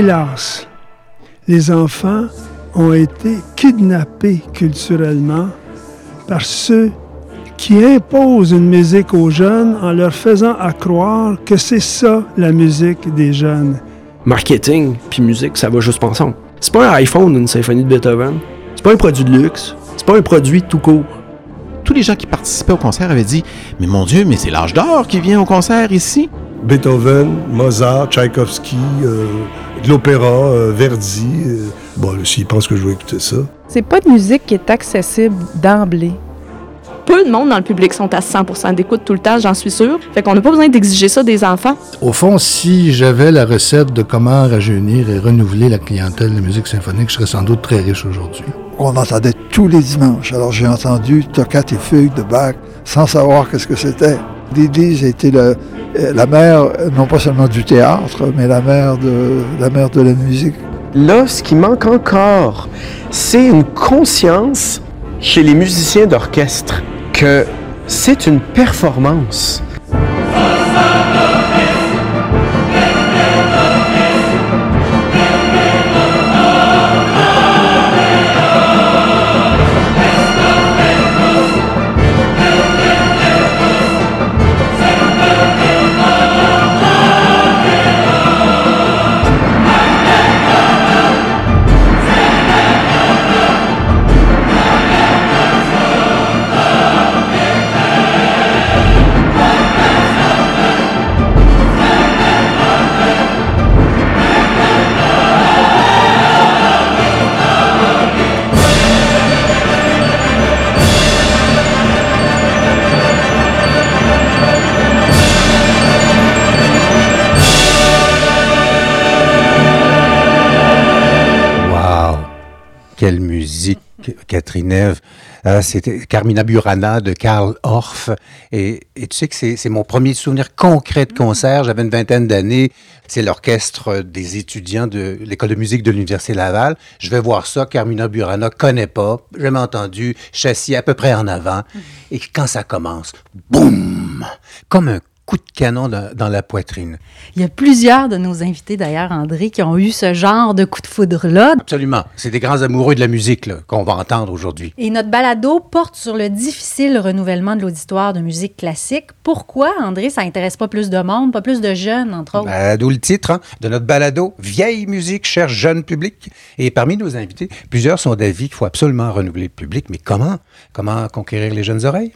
hélas, les enfants ont été kidnappés culturellement par ceux qui imposent une musique aux jeunes en leur faisant croire que c'est ça la musique des jeunes. Marketing puis musique, ça va juste ensemble. C'est pas un iPhone une symphonie de Beethoven. C'est pas un produit de luxe. C'est pas un produit tout court. Tous les gens qui participaient au concert avaient dit Mais mon Dieu, mais c'est l'âge d'or qui vient au concert ici. Beethoven, Mozart, Tchaïkovski, euh, de l'opéra, euh, Verdi. Euh, bon, s'ils pensent que je vais écouter ça. C'est pas de musique qui est accessible d'emblée. Peu de monde dans le public sont à 100% d'écoute tout le temps, j'en suis sûre. Fait qu'on n'a pas besoin d'exiger ça des enfants. Au fond, si j'avais la recette de comment rajeunir et renouveler la clientèle de musique symphonique, je serais sans doute très riche aujourd'hui. On entendait tous les dimanches. Alors j'ai entendu Toccate et Fugue de Bach sans savoir qu'est-ce que c'était. Didi, été le, euh, la mère, non pas seulement du théâtre, mais la mère de la, mère de la musique. Là, ce qui manque encore, c'est une conscience chez les musiciens d'orchestre que c'est une performance. Catherine Eve. Euh, c'était Carmina Burana de Karl Orff. Et, tu sais que c'est mon premier souvenir concret de concert. J'avais une vingtaine d'années. C'est l'orchestre des étudiants de l'école de musique de l'Université Laval. Je vais voir ça. Carmina Burana, connais pas, jamais entendu, châssis à peu près en avant. Et quand ça commence, boum, comme un coup de canon dans, la poitrine. Il y a plusieurs de nos invités, d'ailleurs, André, qui ont eu ce genre de coup de foudre-là. Absolument. C'est des grands amoureux de la musique qu'on va entendre aujourd'hui. Et notre balado porte sur le difficile renouvellement de l'auditoire de musique classique. Pourquoi, André, ça intéresse pas plus de monde, pas plus de jeunes, entre autres? Ben, D'où le titre hein, de notre balado, Vieille musique cherche jeune public. Et parmi nos invités, plusieurs sont d'avis qu'il faut absolument renouveler le public. Mais comment? Comment conquérir les jeunes oreilles?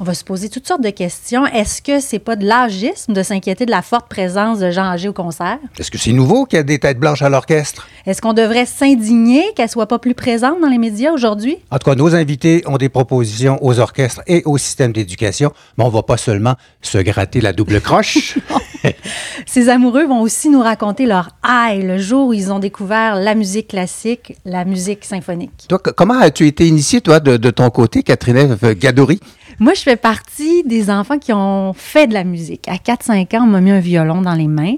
On va se poser toutes sortes de questions. Est-ce que c'est pas de l'âgisme de s'inquiéter de la forte présence de gens âgés au concert? Est-ce que c'est nouveau qu'il y a des têtes blanches à l'orchestre? Est-ce qu'on devrait s'indigner qu'elles soient pas plus présentes dans les médias aujourd'hui? En tout cas, nos invités ont des propositions aux orchestres et au système d'éducation, mais on va pas seulement se gratter la double croche. Ces amoureux vont aussi nous raconter leur aïe le jour où ils ont découvert la musique classique, la musique symphonique. Toi, comment as-tu été initiée, toi, de, de ton côté, Catherine Gadory? Moi, je fais partie des enfants qui ont fait de la musique. À 4-5 ans, on m'a mis un violon dans les mains.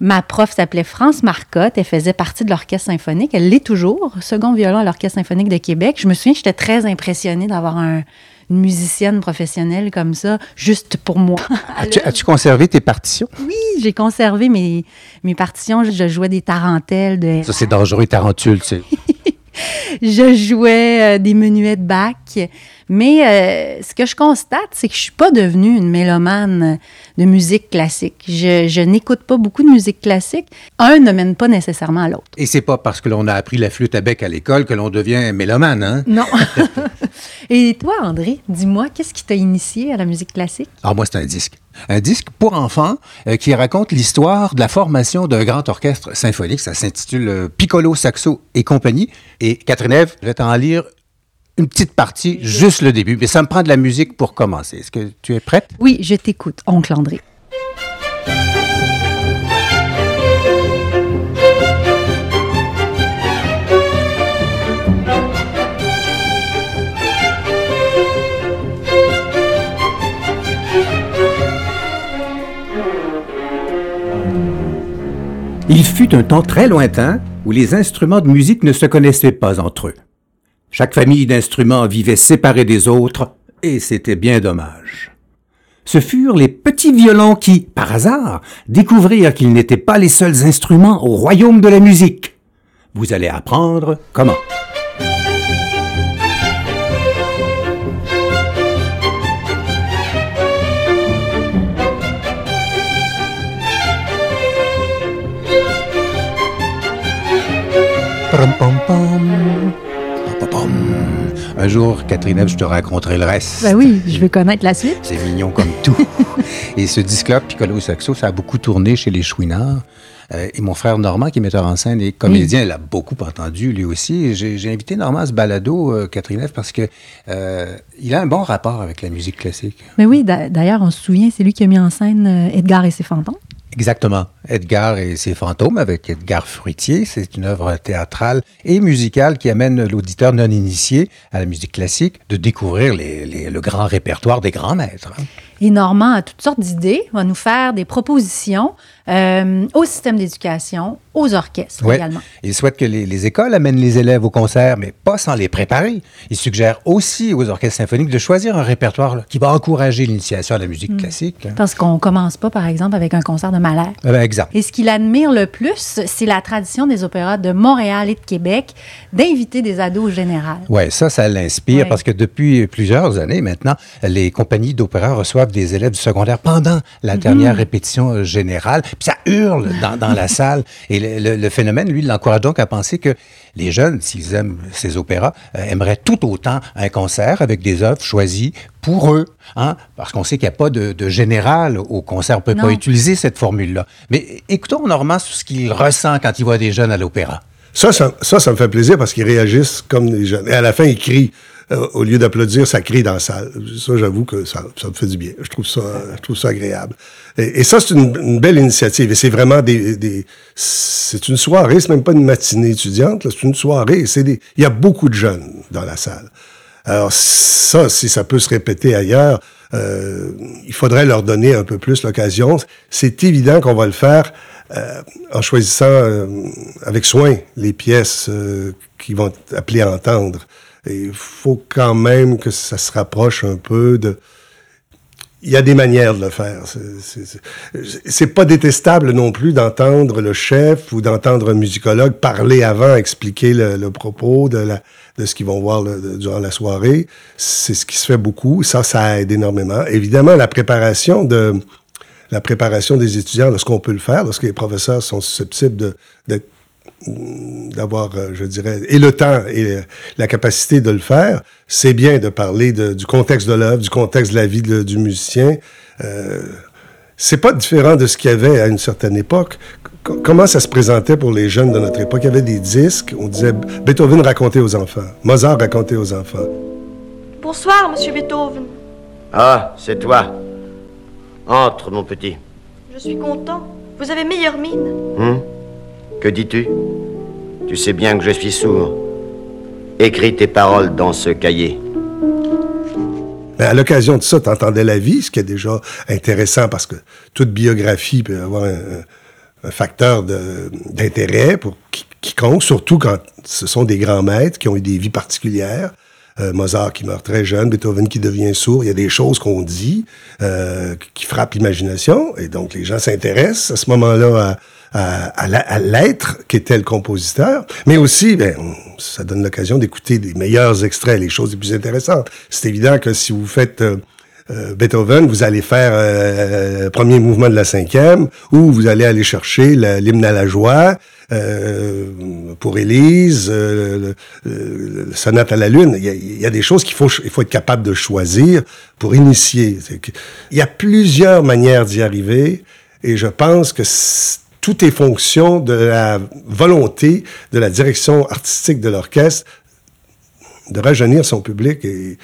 Ma prof s'appelait France Marcotte. Elle faisait partie de l'orchestre symphonique. Elle l'est toujours, second violon à l'orchestre symphonique de Québec. Je me souviens, j'étais très impressionnée d'avoir une musicienne professionnelle comme ça, juste pour moi. As-tu, conservé tes partitions? Oui, j'ai conservé mes, mes partitions. Je jouais des tarentelles. De... Ça, c'est dangereux, tarentule, tu sais. je jouais euh, des menuets de Bach. Mais euh, ce que je constate, c'est que je suis pas devenue une mélomane de musique classique. Je, n'écoute pas beaucoup de musique classique. Un ne mène pas nécessairement à l'autre. Et c'est pas parce que l'on a appris la flûte à bec à l'école que l'on devient mélomane, hein? Non. Et toi, André, dis-moi, qu'est-ce qui t'a initié à la musique classique? Ah, moi, c'est un disque. Un disque pour enfants euh, qui raconte l'histoire de la formation d'un grand orchestre symphonique. Ça s'intitule euh, Piccolo, Saxo et compagnie. Et Catherine Ève, je vais t'en lire une petite partie, juste le début, mais ça me prend de la musique pour commencer. Est-ce que tu es prête? Oui, je t'écoute, oncle André. Il fut un temps très lointain où les instruments de musique ne se connaissaient pas entre eux. Chaque famille d'instruments vivait séparée des autres, et c'était bien dommage. ce furent les petits violons qui, par hasard, découvrirent qu'ils n'étaient pas les seuls instruments au royaume de la musique. Vous allez apprendre comment. Un jour, Catherine, je te raconterai le reste. Ben oui, je veux connaître la suite. C'est mignon comme tout. et ce disque-là, Piccolo Saxo, ça a beaucoup tourné chez les Chouinards. Euh, et mon frère Normand, qui est metteur en scène et comédien, il l'a beaucoup entendu lui aussi. J'ai invité Normand à ce balado, euh, Catherine F, parce que euh, il a un bon rapport avec la musique classique. Mais oui, d'a- d'ailleurs, on se souvient, c'est lui qui a mis en scène Edgar et ses fantômes. Exactement. Edgar et ses fantômes avec Edgar Fruitier. C'est une œuvre théâtrale et musicale qui amène l'auditeur non initié à la musique classique de découvrir le grand répertoire des grands maîtres. Et Normand a toutes sortes d'idées, va nous faire des propositions euh, au système d'éducation, aux orchestres Ouais. également. Il souhaite que les, les écoles amènent les élèves au concert, mais pas sans les préparer. Il suggère aussi aux orchestres symphoniques de choisir un répertoire là, qui va encourager l'initiation à la musique Mm. classique. hein. Parce qu'on commence pas, par exemple, avec un concert de Mahler. Eh ben, exact. Et ce qu'il admire le plus, c'est la tradition des opéras de Montréal et de Québec d'inviter des ados au général. Oui, ça, ça l'inspire Ouais. parce que depuis plusieurs années maintenant, les compagnies d'opéra reçoivent des élèves du secondaire pendant la dernière Mhm. répétition euh, générale. Puis ça hurle dans, dans la salle. Et le, le- le phénomène, lui, l'encourage donc à penser que les jeunes, s'ils aiment ces opéras, euh, aimeraient tout autant un concert avec des œuvres choisies pour eux. Hein? Parce qu'on sait qu'il n'y a pas de, de général au concert. On ne peut Non. pas utiliser cette formule-là. Mais écoutons Normand sur ce qu'il ressent quand il voit des jeunes à l'opéra. Ça, ça, ça, ça me fait plaisir parce qu'ils réagissent comme des jeunes. Et à la fin, ils crient. Euh, au lieu d'applaudir, ça crie dans la salle. Ça, j'avoue que ça, ça me fait du bien. Je trouve ça, je trouve ça agréable. Et, ça, c'est une, belle initiative. Et c'est vraiment des, des c'est une soirée. C'est même pas une matinée étudiante. C'est une soirée. C'est des, il y a beaucoup de jeunes dans la salle. Alors ça, si ça peut se répéter ailleurs, euh, il faudrait leur donner un peu plus l'occasion. C'est évident qu'on va le faire euh, en choisissant euh, avec soin les pièces euh, qui vont être appelées à entendre. Il faut quand même que ça se rapproche un peu de... Il y a des manières de le faire. C'est- pas détestable non plus d'entendre le chef ou d'entendre un musicologue parler avant, expliquer le, propos de, ce qu'ils vont voir durant la soirée. C'est ce qui se fait beaucoup. Ça, ça aide énormément. Évidemment, la préparation de la préparation des étudiants, lorsqu'on peut le faire, lorsque les professeurs sont susceptibles d'être d'avoir, euh, je dirais, et le temps et la capacité de le faire, c'est bien de parler de- du contexte de l'œuvre, du contexte de la vie de- du musicien. Euh, c'est pas différent de ce qu'il y avait à une certaine époque. C- comment ça se présentait pour les jeunes de notre époque? Il y avait des disques, on disait Beethoven racontait aux enfants, Mozart racontait aux enfants. Bonsoir, monsieur Beethoven. Ah, c'est toi. Entre, mon petit. Je suis content. Vous avez meilleure mine. Hum? Que dis-tu Tu sais bien que je suis sourd. Écris tes paroles dans ce cahier. Mais à l'occasion de ça, tu entendais la vie, ce qui est déjà intéressant parce que toute biographie peut avoir un, un facteur d'intérêt pour qui- quiconque, surtout quand ce sont des grands maîtres qui ont eu des vies particulières. Euh, Mozart qui meurt très jeune, Beethoven qui devient sourd. Il y a des choses qu'on dit euh, qui frappent l'imagination et donc les gens s'intéressent à ce moment-là à, à, à l'être qu'était le compositeur, mais aussi, ben, ça donne l'occasion d'écouter les meilleurs extraits, les choses les plus intéressantes. C'est évident que si vous faites euh, euh, Beethoven, vous allez faire euh, premier mouvement de la cinquième, ou vous allez aller chercher l'hymne à la joie euh, pour Élise, euh, sonate à la lune. Il y a, des choses qu'il faut, il faut être capable de choisir pour initier. Il y a plusieurs manières d'y arriver, et je pense que tout est fonction de la volonté de la direction artistique de l'orchestre de rajeunir son public et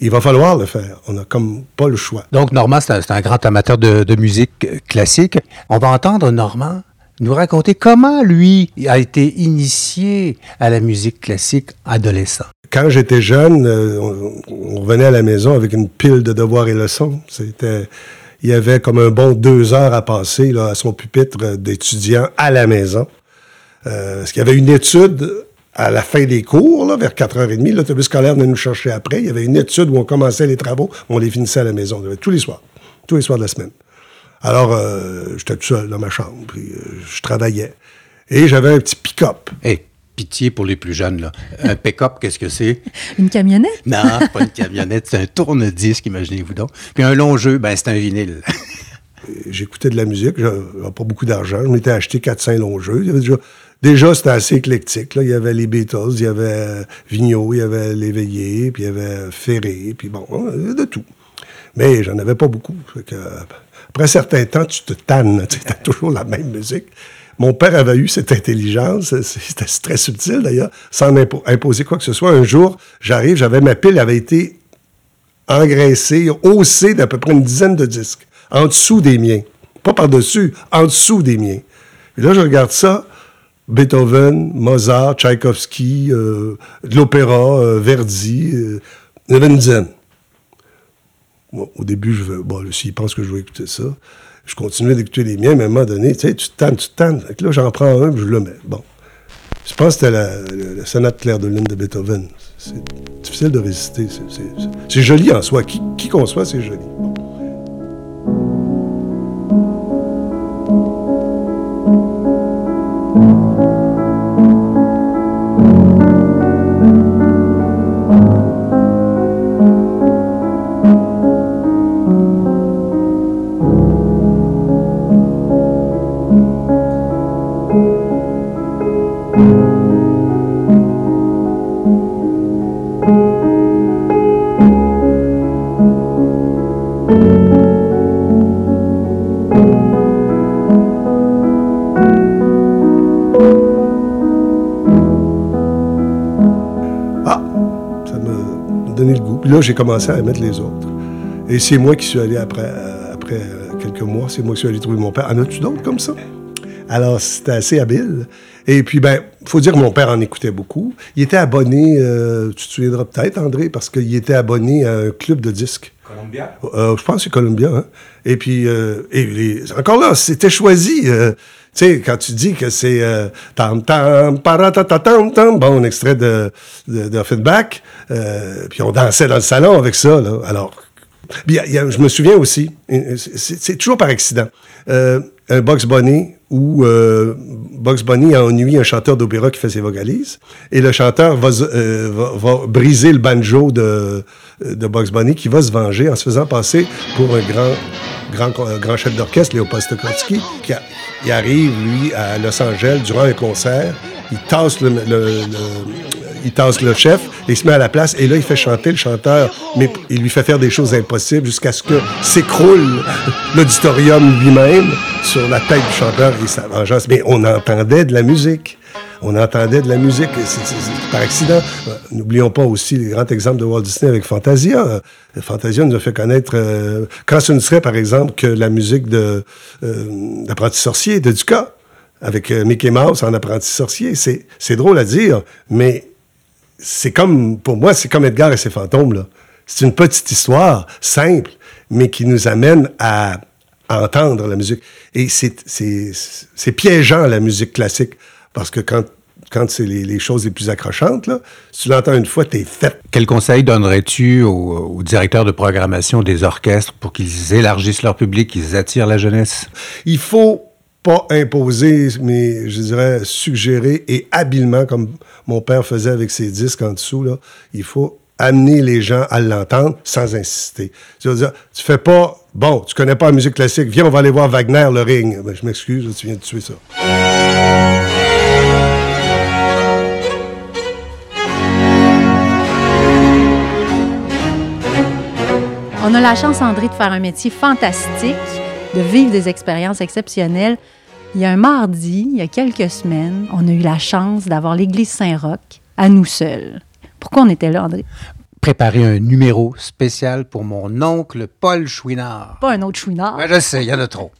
il va falloir le faire. On n'a comme pas le choix. Donc, Normand, c'est un, grand amateur de, de musique classique. On va entendre Normand nous raconter comment lui a été initié à la musique classique adolescent. Quand j'étais jeune, euh, on, revenait à la maison avec une pile de devoirs et leçons. C'était, il y avait comme un bon deux heures à passer à son pupitre d'étudiant à la maison. Euh, parce qu'il y avait une étude à la fin des cours, là, vers 4h30. L'autobus scolaire venait nous chercher après. Il y avait une étude où on commençait les travaux, on les finissait à la maison. Tous les soirs. tous les soirs de la semaine. Alors, euh, j'étais tout seul dans ma chambre, puis euh, je travaillais. Et j'avais un petit pick-up. Hey, pitié pour les plus jeunes, là. Un pick-up, qu'est-ce que c'est? Une camionnette? Non, pas une camionnette, c'est un tourne-disque, imaginez-vous donc. Puis un long jeu, ben c'est un vinyle. J'écoutais de la musique, j'avais pas beaucoup d'argent. Je m'étais acheté 4-5 longs jeux. Il y avait déjà, déjà c'était assez éclectique. Là. Il y avait les Beatles, il y avait Vigneault, il y avait Léveillé, puis il y avait Ferré, puis bon, de tout. Mais j'en avais pas beaucoup. Que, après un certain temps, tu te tannes. Tu as toujours la même musique. Mon père avait eu cette intelligence, c'était très subtil d'ailleurs, sans imposer quoi que ce soit. Un jour, j'arrive, j'avais ma pile avait été engraissée, haussée d'à peu près une dizaine de disques, en dessous des miens. Pas par-dessus, en dessous des miens. Et là, je regarde ça, Beethoven, Mozart, Tchaïkovski, euh, de l'opéra, euh, Verdi, euh, il y en avait une dizaine. Au début, je veux, bon, s'il pense que je vais écouter ça, je continuais d'écouter les miens, mais à un moment donné, tu sais, tu te tannes, tu te tannes. là, j'en prends un, je le mets. Bon. Je pense que c'était la, sonate claire de lune de Beethoven. C'est difficile de résister. C'est joli en soi. Qui, qui conçoit, c'est joli. J'ai commencé à mettre les autres. Et c'est moi qui suis allé après, euh, après euh, quelques mois, c'est moi qui suis allé trouver mon père. En as-tu d'autres comme ça? Alors, c'était assez habile. Et puis, ben, faut dire que mon père en écoutait beaucoup. Il était abonné, euh, tu te souviendras peut-être, André, parce qu'il était abonné à un club de disques. Columbia? je pense que c'est Columbia. Hein? Et puis, et encore là, c'était choisi. tu sais, quand tu dis que c'est tam tam tam tam bon, un extrait de, de, de Feedback, euh, puis on dansait dans le salon avec ça. Là. Alors, je me souviens aussi, c'est toujours par accident, euh, un Box Bunny où euh, Box Bunny a ennuyé un chanteur d'opéra qui fait ses vocalises, et le chanteur va, va, briser le banjo de, de Bugs Bunny, qui va se venger en se faisant passer pour un grand, grand, chef d'orchestre, Léopold Stokowski, qui il arrive, lui, à Los Angeles durant un concert, il tasse le, il tasse le chef, il se met à la place, et là, il fait chanter le chanteur, mais il lui fait faire des choses impossibles jusqu'à ce que s'écroule l'auditorium lui-même sur la tête du chanteur et sa vengeance. Mais on entendait de la musique. On entendait de la musique par accident. N'oublions pas aussi les grands exemples de Walt Disney avec Fantasia. Fantasia nous a fait connaître, euh, quand ce ne serait par exemple que la musique de euh, sorcier de Ducas avec euh, Mickey Mouse en apprenti sorcier. C'est drôle à dire, mais c'est comme, pour moi, c'est comme Edgar et ses fantômes, là. C'est une petite histoire simple, mais qui nous amène à, entendre la musique. Et c'est piégeant, la musique classique, parce que quand, quand c'est les, choses les plus accrochantes, là, si tu l'entends une fois, t'es fait. Quel conseil donnerais-tu aux, directeurs de programmation des orchestres pour qu'ils élargissent leur public, qu'ils attirent la jeunesse? Il faut pas imposer, mais je dirais suggérer et habilement, comme mon père faisait avec ses disques en dessous, là, il faut amener les gens à l'entendre sans insister. Tu veux dire, tu fais pas, bon, tu connais pas la musique classique, viens, on va aller voir Wagner, le ring. Ben, je m'excuse, tu viens de tuer ça. On a la chance, André, de faire un métier fantastique, de vivre des expériences exceptionnelles. Il y a un mardi, il y a quelques semaines, on a eu la chance d'avoir l'église Saint-Roch à nous seuls. Pourquoi on était là, André? Préparer un numéro spécial pour mon oncle Paul Chouinard. Pas un autre Chouinard. je sais, il y en a trop.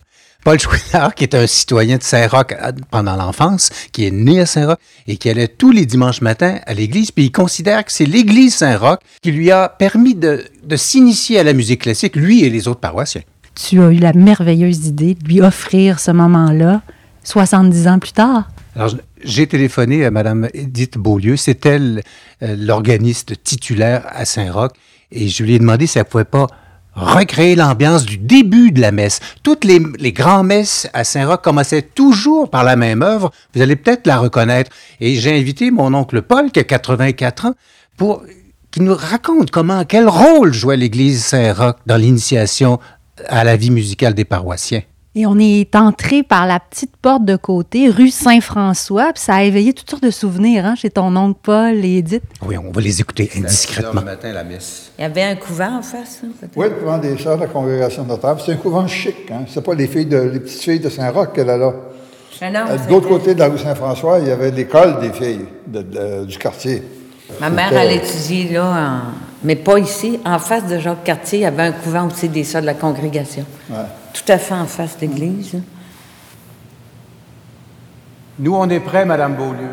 Paul Chouinard, qui est un citoyen de Saint-Roch euh, pendant l'enfance, qui est né à Saint-Roch et qui allait tous les dimanches matins à l'église, puis il considère que c'est l'église Saint-Roch qui lui a permis de, de s'initier à la musique classique, lui et les autres paroissiens tu as eu la merveilleuse idée de lui offrir ce moment-là 70 ans plus tard? Alors, j'ai téléphoné à Mme Edith Beaulieu. C'est elle euh, l'organiste titulaire à Saint-Roch. Et je lui ai demandé si elle pouvait pas recréer l'ambiance du début de la messe. Toutes les, les grands messes à Saint-Roch commençaient toujours par la même œuvre. Vous allez peut-être la reconnaître. Et j'ai invité mon oncle Paul, qui a 84 ans, pour qui nous raconte comment, quel rôle jouait l'Église Saint-Roch dans l'initiation à la vie musicale des paroissiens. Et on est entré par la petite porte de côté, rue Saint-François, puis ça a éveillé toutes sortes de souvenirs hein, chez ton oncle Paul et Edith. Oui, on va les écouter indiscrètement. matin, la messe. Il y avait un couvent en face, hein? Oui, le couvent des Sœurs de la Congrégation de Notre-Dame. C'est un couvent chic. Hein? C'est pas les, filles de, les petites filles de Saint-Roch qu'elle a là. Non, non, Euh, De l'autre côté de la rue Saint-François, il y avait l'école des filles de- de- du quartier. Ma mère, C'était- elle étudiait là, en- mais pas ici. En face de Jacques Cartier, il y avait un couvent aussi des sœurs de la congrégation. Ouais. Tout à fait en face de l'église. hein. Nous, on est prêts, Madame Beaulieu.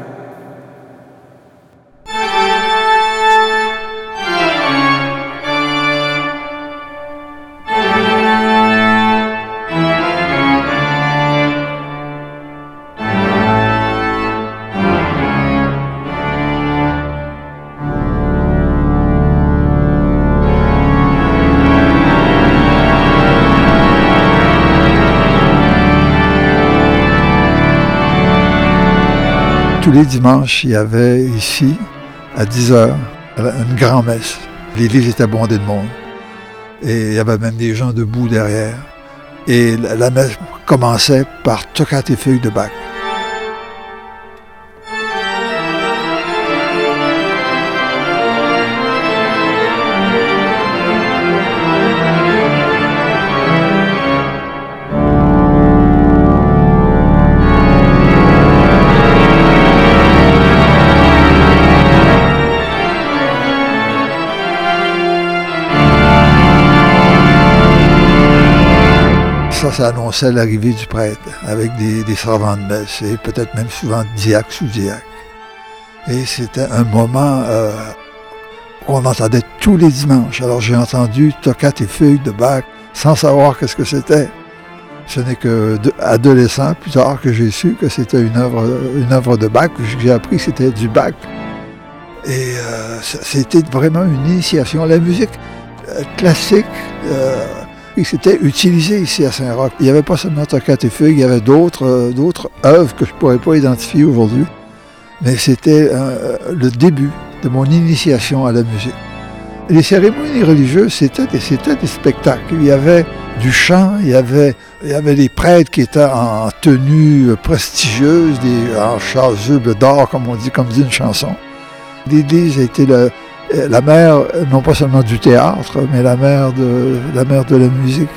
Les dimanches, il y avait ici, à 10 heures, une grand-messe. L'église était bondée de monde. Et il y avait même des gens debout derrière. Et la, la messe commençait par Toccate et feuilles de bac. Ça, ça annonçait l'arrivée du prêtre avec des, servants de messe et peut-être même souvent diacre sous diacre. Et c'était un moment euh, qu'on entendait tous les dimanches. Alors j'ai entendu Toccate et feuilles de bac sans savoir qu'est-ce que c'était. Ce n'est que adolescent, plus tard, que j'ai su que c'était une œuvre, une œuvre de Bach. J'ai appris que c'était du Bach. Et euh, c'était vraiment une initiation. La musique euh, classique, et c'était utilisé ici à Saint-Roch. Il n'y avait pas seulement Fugue, il y avait d'autres euh, œuvres que je ne pourrais pas identifier aujourd'hui. Mais c'était euh, le début de mon initiation à la musique. Les cérémonies religieuses, c'était des, des spectacles. Il y avait du chant, il y avait, il y avait des prêtres qui étaient en tenue euh, prestigieuse, en chasuble d'or, comme on dit, comme dit une chanson. L'Église été le- euh, la mère, non pas seulement du théâtre, mais la, mère de la musique.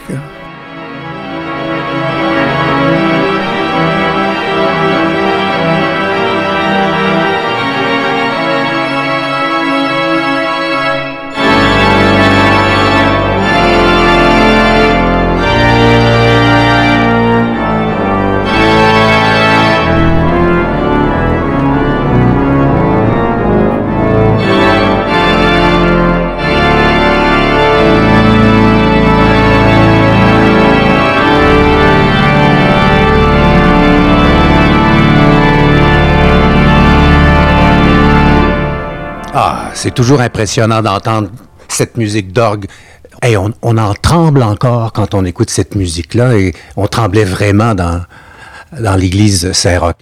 C'est toujours impressionnant d'entendre cette musique d'orgue. Et on, en tremble encore quand on écoute cette musique-là et on tremblait vraiment dans l'église Saint-Roch.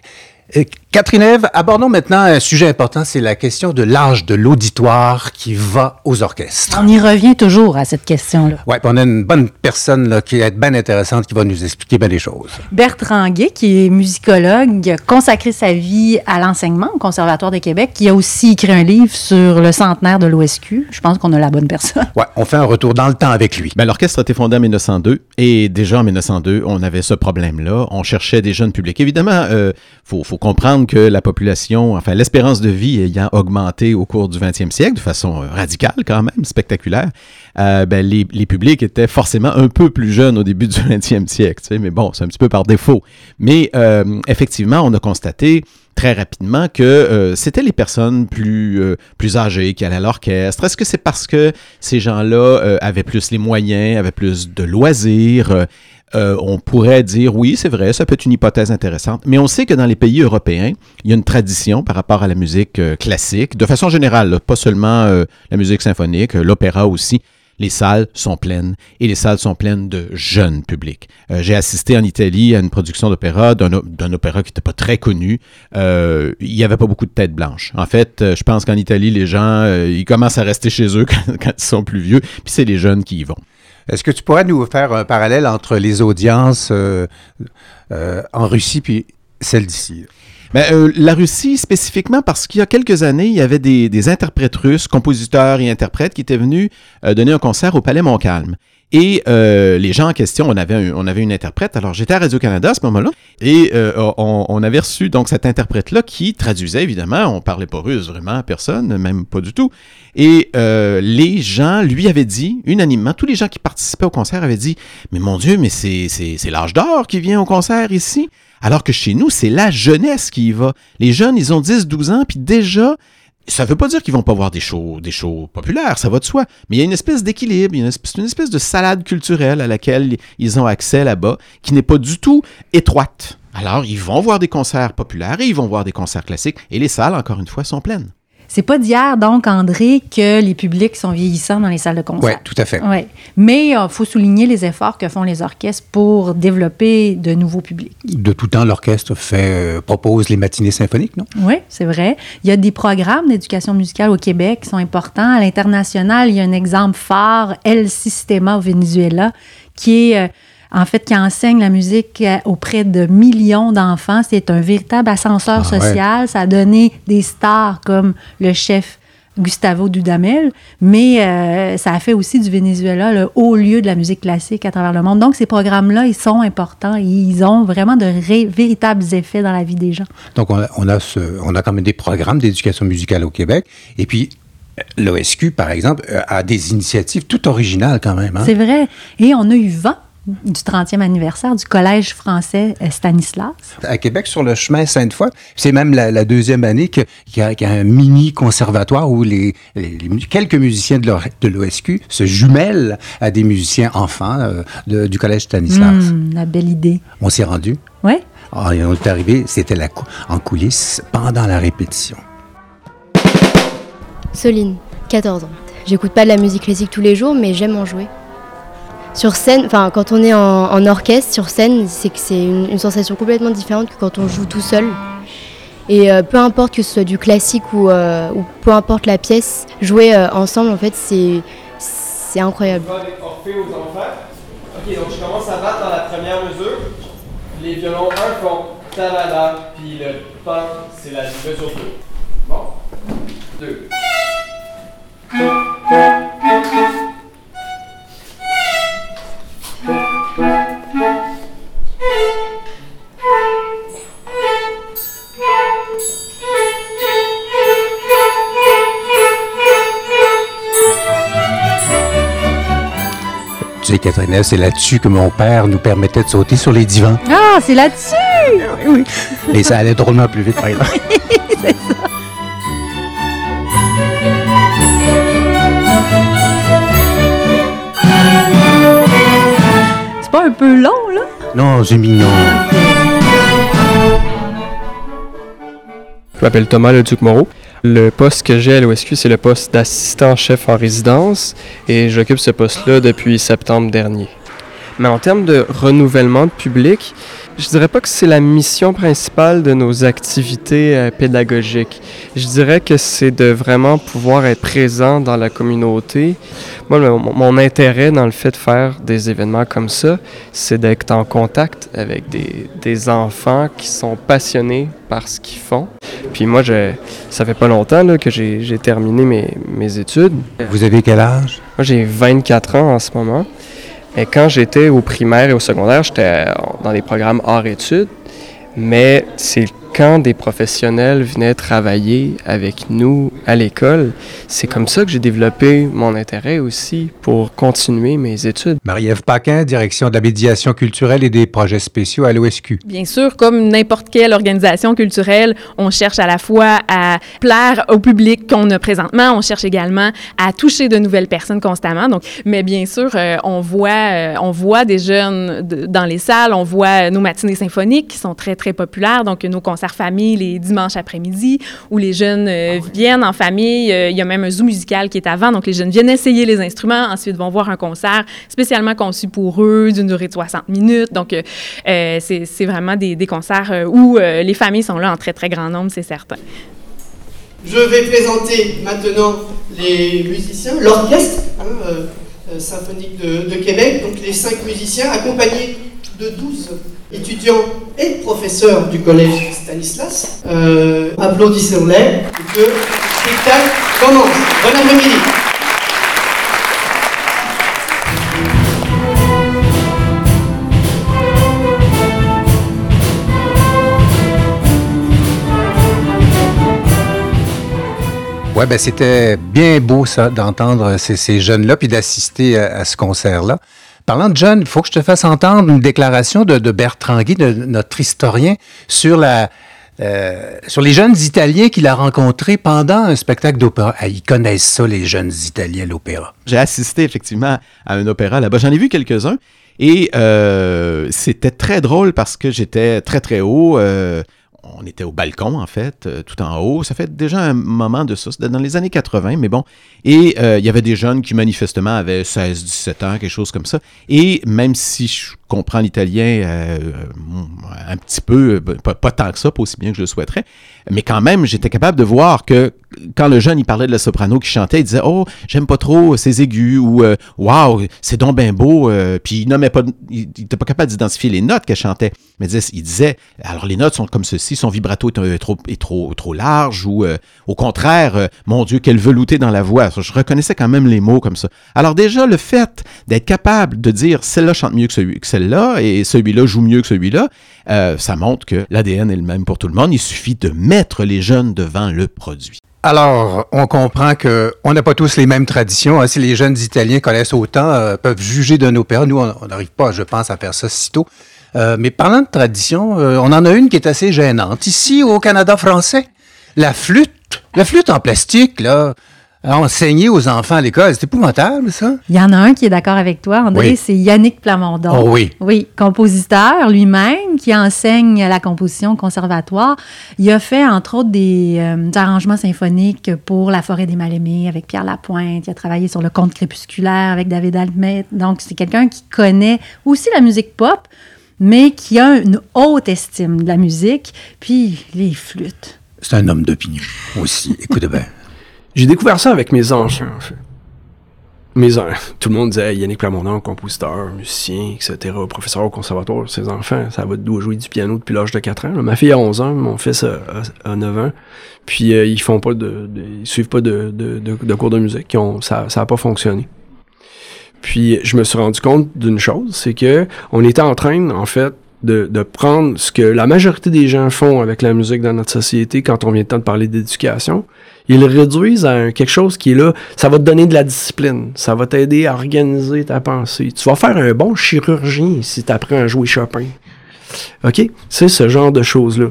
Euh, Catherine Ève, abordons maintenant un sujet important, c'est la question de l'âge de l'auditoire qui va aux orchestres. On y revient toujours à cette question-là. Ouais, puis on a une bonne personne là, qui est bien intéressante qui va nous expliquer bien des choses. Bertrand Guay, qui est musicologue, a consacré sa vie à l'enseignement au Conservatoire de Québec, qui a aussi écrit un livre sur le centenaire de l'OSQ. Je pense qu'on a la bonne personne. Ouais, on fait un retour dans le temps avec lui. Ben, L'orchestre a été fondé en 1902 et déjà en 1902, on avait ce problème-là. On cherchait des jeunes publics. Évidemment, il faut, faut comprendre que la population, enfin l'espérance de vie ayant augmenté au cours du 20e siècle de façon euh, radicale quand même, spectaculaire, euh, ben, les, publics étaient forcément un peu plus jeunes au début du 20e siècle. tu sais, Mais bon, c'est un petit peu par défaut. Mais euh, effectivement, on a constaté très rapidement que c'était les personnes plus, âgées qui allaient à l'orchestre. Est-ce que c'est parce que ces gens-là avaient plus les moyens, avaient plus de loisirs? Euh, on pourrait dire oui, c'est vrai, ça peut être une hypothèse intéressante, mais on sait que dans les pays européens, il y a une tradition par rapport à la musique euh, classique, de façon générale, pas seulement euh, la musique symphonique, l'opéra aussi. les salles sont pleines et les salles sont pleines de jeunes publics. J'ai assisté en Italie à une production d'opéra, d'un, opéra qui n'était pas très connu. Il n'y avait pas beaucoup de têtes blanches. En fait, je pense qu'en Italie, les gens, ils commencent à rester chez eux quand, quand ils sont plus vieux, puis c'est les jeunes qui y vont. Est-ce que tu pourrais nous faire un parallèle entre les audiences euh, euh, en Russie puis celles d'ici? Ben, euh, la Russie, spécifiquement parce qu'il y a quelques années, il y avait des, interprètes russes, compositeurs et interprètes qui étaient venus euh, donner un concert au Palais Montcalm. Et euh, les gens en question, on avait, une interprète. Alors, j'étais à Radio-Canada à ce moment-là. Et euh, on, avait reçu donc cet interprète-là qui traduisait, évidemment. On parlait pas russe vraiment à personne, même pas du tout. Et euh, les gens lui avaient dit, unanimement, tous les gens qui participaient au concert avaient dit Mais mon Dieu, mais c'est c'est- c'est l'âge d'or qui vient au concert ici. Alors que chez nous, c'est la jeunesse qui y va. Les jeunes, ils ont 10-12 ans, puis déjà, ça veut pas dire qu'ils vont pas voir des shows, des shows populaires, ça va de soi. Mais il y a une espèce d'équilibre, espèce, une espèce de salade culturelle à laquelle ils ont accès là-bas, qui n'est pas du tout étroite. Alors, ils vont voir des concerts populaires et ils vont voir des concerts classiques, et les salles, encore une fois, sont pleines. C'est pas d'hier, donc, André, que les publics sont vieillissants dans les salles de concert. Oui, tout à fait. Ouais. Mais il faut souligner les efforts que font les orchestres pour développer de nouveaux publics. De tout temps, l'orchestre fait, euh, propose les matinées symphoniques, non? Oui, c'est vrai. Il y a des programmes d'éducation musicale au Québec qui sont importants. À l'international, il y a un exemple phare, El Sistema au Venezuela, qui est euh, en fait qui enseigne la musique euh, auprès de millions d'enfants. C'est un véritable ascenseur Ah ouais. social. Ça a donné des stars comme le chef Gustavo Dudamel, mais euh, ça a fait aussi du Venezuela le haut lieu de la musique classique à travers le monde. Donc, ces programmes-là, ils sont importants ils ont vraiment de ré- véritables effets dans la vie des gens. Donc, on a, on a, ce- on a quand même des programmes d'éducation musicale au Québec. Et puis, l'OSQ, par exemple, euh, a des initiatives tout originales quand même. hein? C'est vrai. Et on a eu vent du 30e anniversaire du Collège français euh, Stanislas. À Québec, sur le chemin Sainte-Foy, c'est même la, la deuxième année qu'il y, a- qu'il y a un mini conservatoire où les, les- les mu- quelques musiciens de l'O- de l'OSQ se jumellent à des musiciens enfants euh, de- du Collège Stanislas. Hum, la belle idée. On s'y est rendu. Oui. Ah, on est arrivé, c'était cou- en coulisses pendant la répétition. Soline, 14 ans. J'écoute pas de la musique classique tous les jours, mais j'aime en jouer. Sur scène, enfin quand on est en, orchestre, sur scène, c'est que c'est une, sensation complètement différente que quand on joue tout seul. Et euh, peu importe que ce soit du classique ou, euh, peu importe la pièce, jouer euh, ensemble, en fait, c'est c'est incroyable. Orphée aux enfants. Ok, donc je commence à battre dans la première mesure. Les violons 1 font ta-da-da, puis le pa, c'est la mesure 2. Bon. 2. C'est là-dessus que mon père nous permettait de sauter sur les divans. Ah, c'est là-dessus! oui. Et ça allait drôlement plus vite, par exemple. c'est ça. C'est pas un peu long, là? Non, c'est mignon. Je m'appelle Thomas Leduc Moreau. Le poste que j'ai à l'OSQ, c'est le poste d'assistant-chef en résidence et j'occupe ce poste-là depuis septembre dernier. Mais en termes de renouvellement de public, je dirais pas que c'est la mission principale de nos activités euh, pédagogiques. Je dirais que c'est de vraiment pouvoir être présent dans la communauté. Moi, le- mon, intérêt dans le fait de faire des événements comme ça, c'est d'être en contact avec des, des enfants qui sont passionnés par ce qu'ils font. Puis moi, je, ça fait pas longtemps là, que j'ai j'ai terminé mes, mes études. Vous avez quel âge? Moi, j'ai 24 ans en ce moment. Et quand j'étais au primaire et au secondaire, j'étais dans des programmes hors études. Mais c'est quand des professionnels venaient travailler avec nous à l'école, c'est comme ça que j'ai développé mon intérêt aussi pour continuer mes études. Marie-Ève Paquin, direction de la médiation culturelle et des projets spéciaux à l'OSQ. Bien sûr, comme n'importe quelle organisation culturelle, on cherche à la fois à plaire au public qu'on a présentement, on cherche également à toucher de nouvelles personnes constamment. Donc, mais bien sûr, euh, on voit, euh, on voit des jeunes de- dans les salles, on voit nos matinées symphoniques qui sont très très populaires. Donc, nos concerts concert famille les dimanches après-midi où les jeunes euh, viennent en famille. Euh, il y a même un zoo musical qui est avant, donc les jeunes viennent essayer les instruments, ensuite vont voir un concert spécialement conçu pour eux d'une durée de 60 minutes. Donc, euh, c'est vraiment des, des concerts où les familles sont là en très, très grand nombre, c'est certain. Je vais présenter maintenant les musiciens, l'orchestre hein, euh, euh, symphonique de, de Québec, donc les cinq musiciens accompagnés de 12 étudiants et professeurs du collège Stanislas. Euh, Applaudissons-les le spectacle commence. Bon après-midi. Ouais, ben c'était bien beau ça d'entendre ces, jeunes-là puis d'assister à ce concert-là. Parlant de jeunes, il faut que je te fasse entendre une déclaration de, Bertrand Guy, notre historien, euh, sur les jeunes Italiens qu'il a rencontrés pendant un spectacle d'opéra. Ah, ils connaissent ça, les jeunes Italiens, l'opéra. J'ai assisté effectivement à un opéra là-bas. J'en ai vu quelques-uns. Et euh, c'était très drôle parce que j'étais très très haut. euh, on était au balcon, en fait, euh, tout en haut. Ça fait déjà un moment de ça, c'était dans les années 80, mais bon. Et euh, il y avait des jeunes qui manifestement avaient 16, 17 ans, quelque chose comme ça. Et même si comprends l'italien euh, un petit peu, euh, pas, pas tant que ça, pas aussi bien que je le souhaiterais, mais quand même, j'étais capable de voir que quand le jeune, il parlait de la soprano qui chantait, il disait « Oh, j'aime pas trop ses aigus » ou euh, « Wow, c'est donc bien beau euh, Puis il nommait pas, il n'était pas capable d'identifier les notes qu'elle chantait. Mais il disait, il disait « Alors les notes sont comme ceci, son vibrato est, euh, trop, est trop, trop large » ou euh, au contraire, euh, Mon Dieu, quelle velouté dans la voix ». Je reconnaissais quand même les mots comme ça. Alors déjà, le fait d'être capable de dire « Celle-là chante mieux que, celui, que celle-là et celui-là joue mieux que celui-là euh, ça montre que l'ADN est le même pour tout le monde. Il suffit de mettre les jeunes devant le produit. Alors, on comprend que on n'a pas tous les mêmes traditions. hein. Si les jeunes Italiens connaissent autant, euh, peuvent juger d'un opéra, nous, on n'arrive pas, je pense, à faire ça si tôt. Euh, mais parlant de tradition, on en a une qui est assez gênante. Ici, au Canada français, la flûte, la flûte en plastique, là, enseignée aux enfants à l'école, c'est épouvantable, ça. Il y en a un qui est d'accord avec toi, André, Oui. c'est Yannick Plamondon. Oh oui. Oui, compositeur lui-même, qui enseigne la composition au conservatoire. Il a fait, entre autres, des, euh, des arrangements symphoniques pour La forêt des mal-aimés avec Pierre Lapointe. Il a travaillé sur le conte crépusculaire avec David Almet. Donc, c'est quelqu'un qui connaît aussi la musique pop, mais qui a une haute estime de la musique, puis les flûtes. C'est un homme d'opinion aussi. Écoute bien. J'ai découvert ça avec mes anciens, en fait. Mes en- Tout le monde disait Yannick Plamondon, compositeur, musicien, etc., professeur au conservatoire. Ses enfants, ça va doit jouer du piano depuis l'âge de 4 ans. Ma fille a 11 ans, mon fils a, a- a 9 ans. Puis euh, ils font pas de, de- Ils suivent pas de, de, de- de cours de musique. Ça n'a pas fonctionné. Puis je me suis rendu compte d'une chose, c'est que on était en train, en fait, de, prendre ce que la majorité des gens font avec la musique dans notre société quand on vient de parler d'éducation. Ils le réduisent à quelque chose qui est là, ça va te donner de la discipline, ça va t'aider à organiser ta pensée. Tu vas faire un bon chirurgien si tu apprends à jouer Chopin. OK? C'est ce genre de choses-là.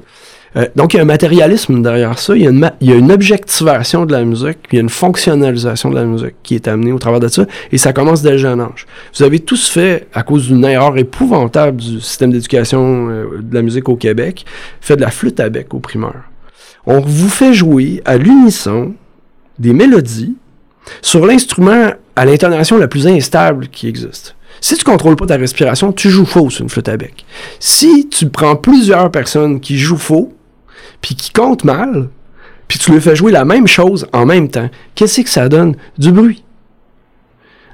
Euh, donc, il y a un matérialisme derrière ça. Il y, a une objectivation de la musique, puis il y a une fonctionnalisation de la musique qui est amenée au travers de ça, et ça commence dès le jeune âge. Vous avez tous fait, à cause d'une erreur épouvantable du système d'éducation euh, de la musique au Québec, fait de la flûte à bec au primaire. On vous fait jouer à l'unisson des mélodies sur l'instrument à l'intonation la plus instable qui existe. Si tu contrôles pas ta respiration, tu joues faux sur une flûte à bec. Si tu prends plusieurs personnes qui jouent faux, puis qui comptent mal, puis tu leur fais jouer la même chose en même temps, qu'est-ce que ça donne? Du bruit.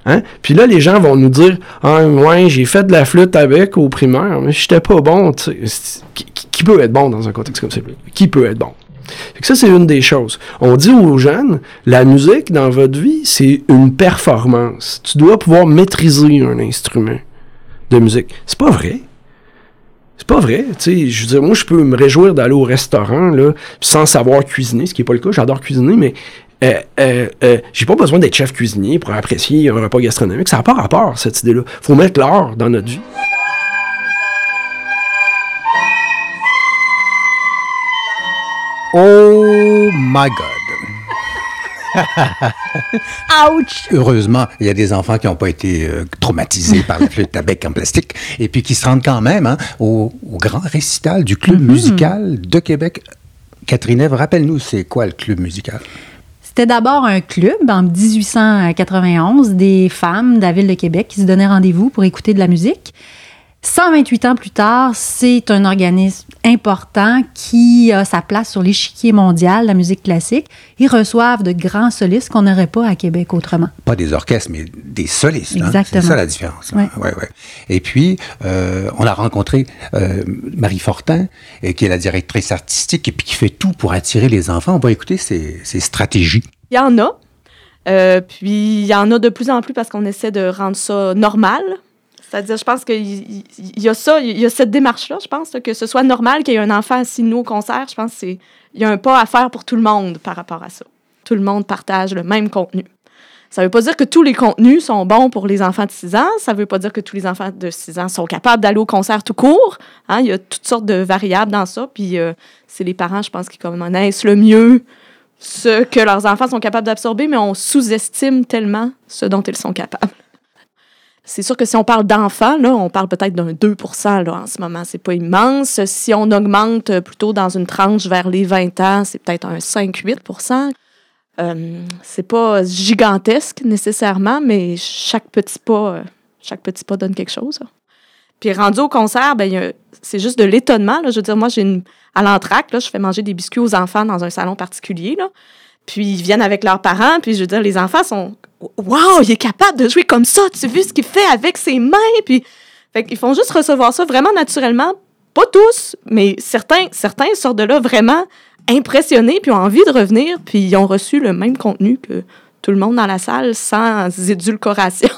Hein? Puis là, les gens vont nous dire Ah, ouais, j'ai fait de la flûte à bec au primaire, mais j'étais pas bon. qui- qui peut être bon dans un contexte comme ça? Qui peut être bon? Fait que ça, c'est une des choses. On dit aux jeunes, la musique dans votre vie, c'est une performance. Tu dois pouvoir maîtriser un instrument de musique. C'est pas vrai. C'est pas vrai. Tu sais, je veux dire, moi, je peux me réjouir d'aller au restaurant, là, sans savoir cuisiner, ce qui est pas le cas. J'adore cuisiner, mais euh, euh, euh, j'ai pas besoin d'être chef cuisinier pour apprécier un repas gastronomique. Ça n'a pas rapport, cette idée-là. faut mettre l'art dans notre vie. Oh my God. Ouch! Heureusement, il y a des enfants qui n'ont pas été euh, traumatisés par la flûte à bec en plastique et puis qui se rendent quand même hein, au, au grand récital du Club musical de Québec. Catherine Ève, rappelle-nous, c'est quoi le Club musical? C'était d'abord un club en 1891 des femmes de la ville de Québec qui se donnaient rendez-vous pour écouter de la musique. 128 ans plus tard, c'est un organisme important qui a sa place sur l'échiquier mondial, la musique classique. Ils reçoivent de grands solistes qu'on n'aurait pas à Québec autrement. Pas des orchestres, mais des solistes. hein. Exactement. C'est ça la différence. Ouais. Ouais, ouais. Et puis, euh, on a rencontré euh, Marie Fortin, euh, qui est la directrice artistique et puis qui fait tout pour attirer les enfants. On va écouter ses, ses stratégies. Il y en a. Euh, puis il y en a de plus en plus parce qu'on essaie de rendre ça normal. C'est-à-dire, je pense qu'il y, y a ça, il y a cette démarche-là, je pense, que ce soit normal qu'il y ait un enfant assis nous au concert. Je pense qu'il y a un pas à faire pour tout le monde par rapport à ça. Tout le monde partage le même contenu. Ça ne veut pas dire que tous les contenus sont bons pour les enfants de 6 ans. Ça ne veut pas dire que tous les enfants de 6 ans sont capables d'aller au concert tout court. Hein, il y a toutes sortes de variables dans ça. Puis euh, c'est les parents, je pense, qui connaissent le mieux ce que leurs enfants sont capables d'absorber, mais on sous-estime tellement ce dont ils sont capables. C'est sûr que si on parle d'enfants, on parle peut-être d'un 2 là, en ce moment. C'est pas immense. Si on augmente plutôt dans une tranche vers les 20 ans, c'est peut-être un 5-8% euh, C'est pas gigantesque nécessairement, mais chaque petit pas, euh, chaque petit pas donne quelque chose. Puis rendu au concert, ben, c'est juste de l'étonnement. Je veux dire, moi, j'ai une, à l'entraque, là, je fais manger des biscuits aux enfants dans un salon particulier. Puis ils viennent avec leurs parents, puis je veux dire, les enfants sont Waouh, il est capable de jouer comme ça, tu as vu ce qu'il fait avec ses mains? Puis, fait qu'ils font juste recevoir ça vraiment naturellement. Pas tous, mais certains, certains sortent de là vraiment impressionnés, puis ont envie de revenir, puis ils ont reçu le même contenu que tout le monde dans la salle sans édulcoration.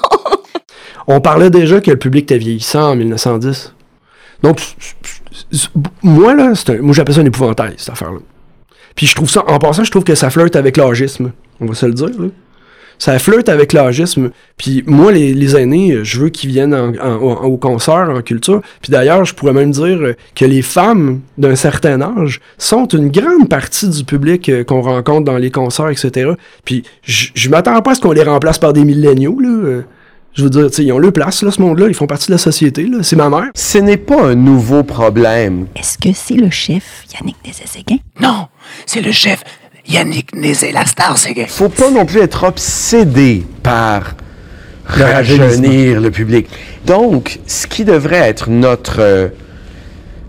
On parlait déjà que le public était vieillissant en 1910. Donc, moi, là, un- moi j'appelle ça un épouvantail, cette affaire-là. Puis je trouve ça, en passant, je trouve que ça flirte avec l'âgisme. On va se le dire, là. Ça flirte avec l'âgisme. Puis moi, les, aînés, euh, je veux qu'ils viennent en- en- en- au concert, en culture. Puis d'ailleurs, je pourrais même dire euh, que les femmes d'un certain âge sont une grande partie du public euh, qu'on rencontre dans les concerts, etc. Puis je m'attends pas à ce qu'on les remplace par des milléniaux, là. Je veux dire, ils ont leur place, là, ce monde-là. Ils font partie de la société, là. C'est ma mère. Ce n'est pas un nouveau problème. Est-ce que c'est le chef Yannick Nézet-Séguin? Non, c'est le chef Yannick Nézet, la star, gay. faut pas non plus être obsédé par rajeunir le public. Donc, ce qui devrait être notre, euh,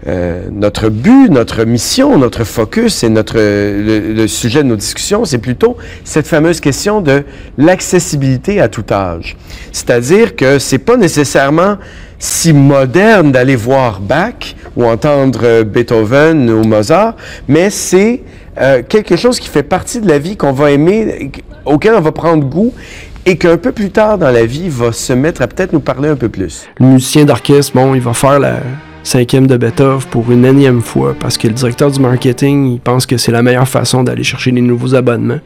euh, notre but, notre mission, notre focus et notre, le, le sujet de nos discussions, c'est plutôt cette fameuse question de l'accessibilité à tout âge. C'est-à-dire que c'est pas nécessairement si moderne d'aller voir Bach ou entendre euh, Beethoven ou Mozart, mais c'est euh, quelque chose qui fait partie de la vie qu'on va aimer, auquel on va prendre goût et qu'un peu plus tard dans la vie va se mettre à peut-être nous parler un peu plus. Le musicien d'orchestre, bon, il va faire la cinquième de Beethoven pour une énième fois parce que le directeur du marketing, il pense que c'est la meilleure façon d'aller chercher des nouveaux abonnements.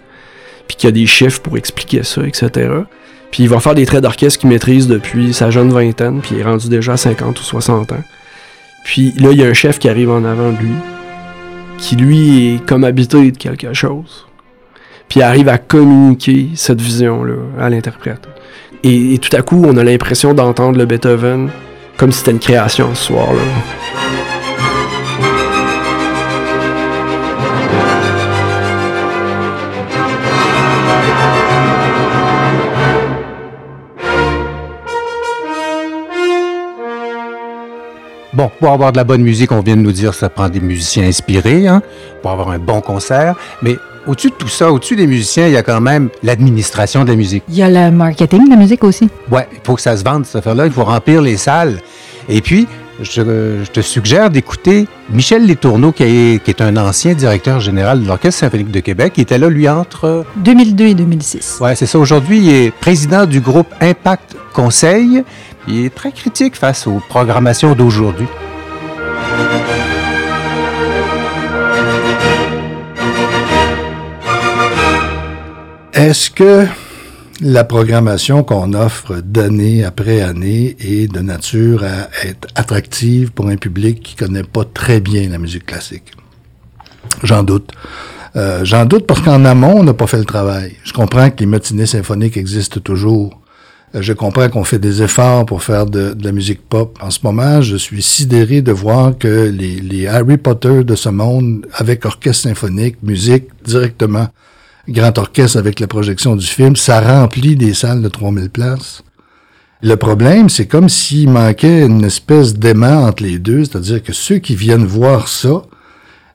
Puis qu'il y a des chiffres pour expliquer ça, etc. Puis il va faire des traits d'orchestre qu'il maîtrise depuis sa jeune vingtaine, puis il est rendu déjà à 50 ou 60 ans. Puis là, il y a un chef qui arrive en avant de lui, qui lui est comme habité de quelque chose. Puis arrive à communiquer cette vision-là à l'interprète. Et tout à coup, on a l'impression d'entendre le Beethoven comme si c'était une création ce soir-là. Bon, pour avoir de la bonne musique, on vient de nous dire ça prend des musiciens inspirés, hein, pour avoir un bon concert. Mais au-dessus de tout ça, au-dessus des musiciens, il y a quand même l'administration de la musique. Il y a le marketing de la musique aussi. Ouais, il faut que ça se vende, cette affaire-là. Il faut remplir les salles. Et puis, je, je te suggère d'écouter Michel Letourneau, qui est, qui est un ancien directeur général de l'Orchestre symphonique de Québec. Il était là, lui, entre... 2002 et 2006. Ouais, c'est ça. Aujourd'hui, il est président du groupe Impact Conseil. Il est très critique face aux programmations d'aujourd'hui. Est-ce que la programmation qu'on offre d'année après année est de nature à être attractive pour un public qui connaît pas très bien la musique classique? J'en doute. Euh, J'en doute parce qu'en amont, on n'a pas fait le travail. Je comprends que les matinées symphoniques existent toujours. Euh, Je comprends qu'on fait des efforts pour faire de, la musique pop. En ce moment, je suis sidéré de voir que les Harry Potter de ce monde, avec orchestre symphonique, musique directement, grand orchestre avec la projection du film, ça remplit des salles de 3000 places. Le problème, c'est comme s'il manquait une espèce d'aimant entre les deux, c'est-à-dire que ceux qui viennent voir ça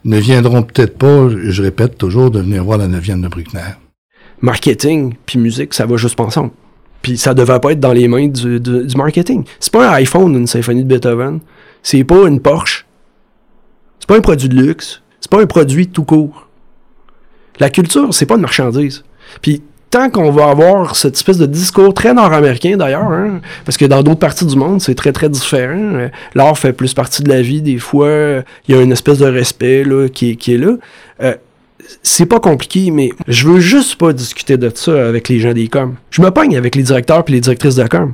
ne viendront peut-être pas, je répète toujours, de venir voir la neuvième de Bruckner. Marketing puis musique, ça va juste ensemble. Puis ça devait pas être dans les mains du, du, du marketing. C'est pas un iPhone, une symphonie de Beethoven. C'est pas une Porsche. C'est pas un produit de luxe. C'est pas un produit tout court. La culture, c'est pas une marchandise. Puis tant qu'on va avoir cette espèce de discours très nord-américain d'ailleurs, hein, parce que dans d'autres parties du monde, c'est très très différent. L'art fait plus partie de la vie, des fois, il y a une espèce de respect là, qui, qui est là. Euh, c'est pas compliqué, mais je veux juste pas discuter de ça avec les gens des coms. Je me pogne avec les directeurs et les directrices de com.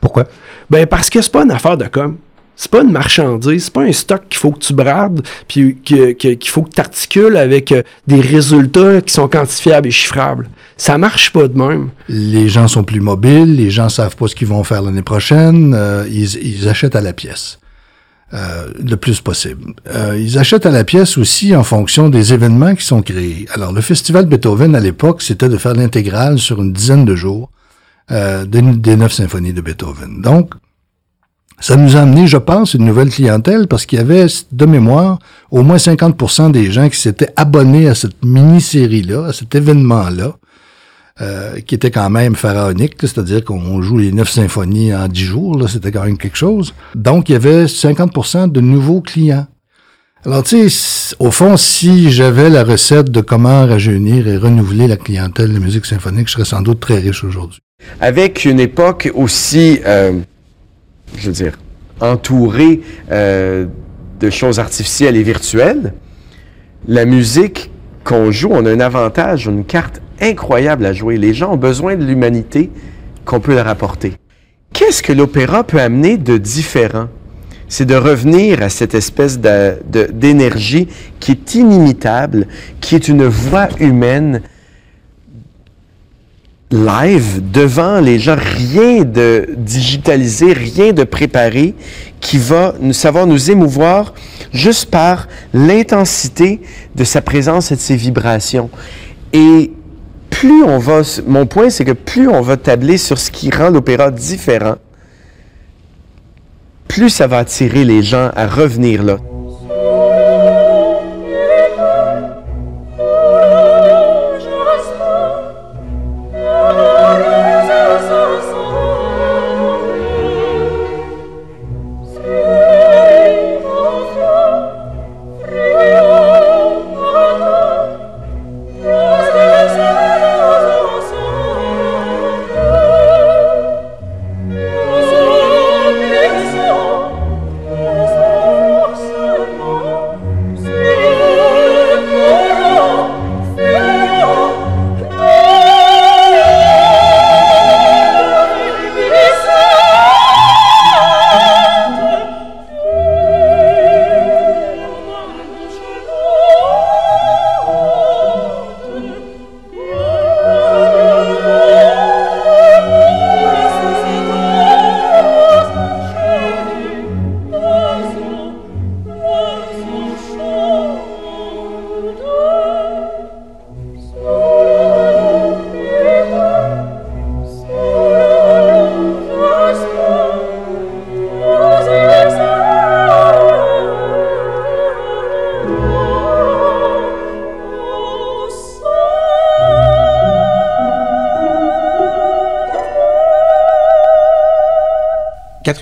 Pourquoi? Ben parce que c'est pas une affaire de com. C'est pas une marchandise, c'est pas un stock qu'il faut que tu brades, puis qu'il faut que tu articules avec euh, des résultats qui sont quantifiables et chiffrables. Ça marche pas de même. Les gens sont plus mobiles, les gens savent pas ce qu'ils vont faire l'année prochaine, euh, ils, ils, achètent à la pièce. Euh, le plus possible. Euh, ils achètent à la pièce aussi en fonction des événements qui sont créés. Alors, le festival Beethoven, à l'époque, c'était de faire l'intégrale sur une dizaine de jours euh, des, des neuf symphonies de Beethoven. Donc, ça nous a amené, je pense, une nouvelle clientèle parce qu'il y avait, de mémoire, au moins 50% des gens qui s'étaient abonnés à cette mini-série-là, à cet événement-là, euh, qui était quand même pharaonique, c'est-à-dire qu'on joue les neuf symphonies en dix jours, c'était quand même quelque chose. Donc, il y avait 50% de nouveaux clients. Alors, tu sais, au fond, si j'avais la recette de comment rajeunir et renouveler la clientèle de musique symphonique, je serais sans doute très riche aujourd'hui. Avec une époque aussi... Euh je veux dire, entouré euh, de choses artificielles et virtuelles, la musique qu'on joue, on a un avantage, une carte incroyable à jouer. Les gens ont besoin de l'humanité qu'on peut leur apporter. Qu'est-ce que l'opéra peut amener de différent? C'est de revenir à cette espèce d'énergie qui est inimitable, qui est une voix humaine live devant les gens, rien de digitalisé, rien de préparé, qui va nous savoir nous émouvoir juste par l'intensité de sa présence et de ses vibrations. Et plus on va, mon point c'est que plus on va tabler sur ce qui rend l'opéra différent, plus ça va attirer les gens à revenir là.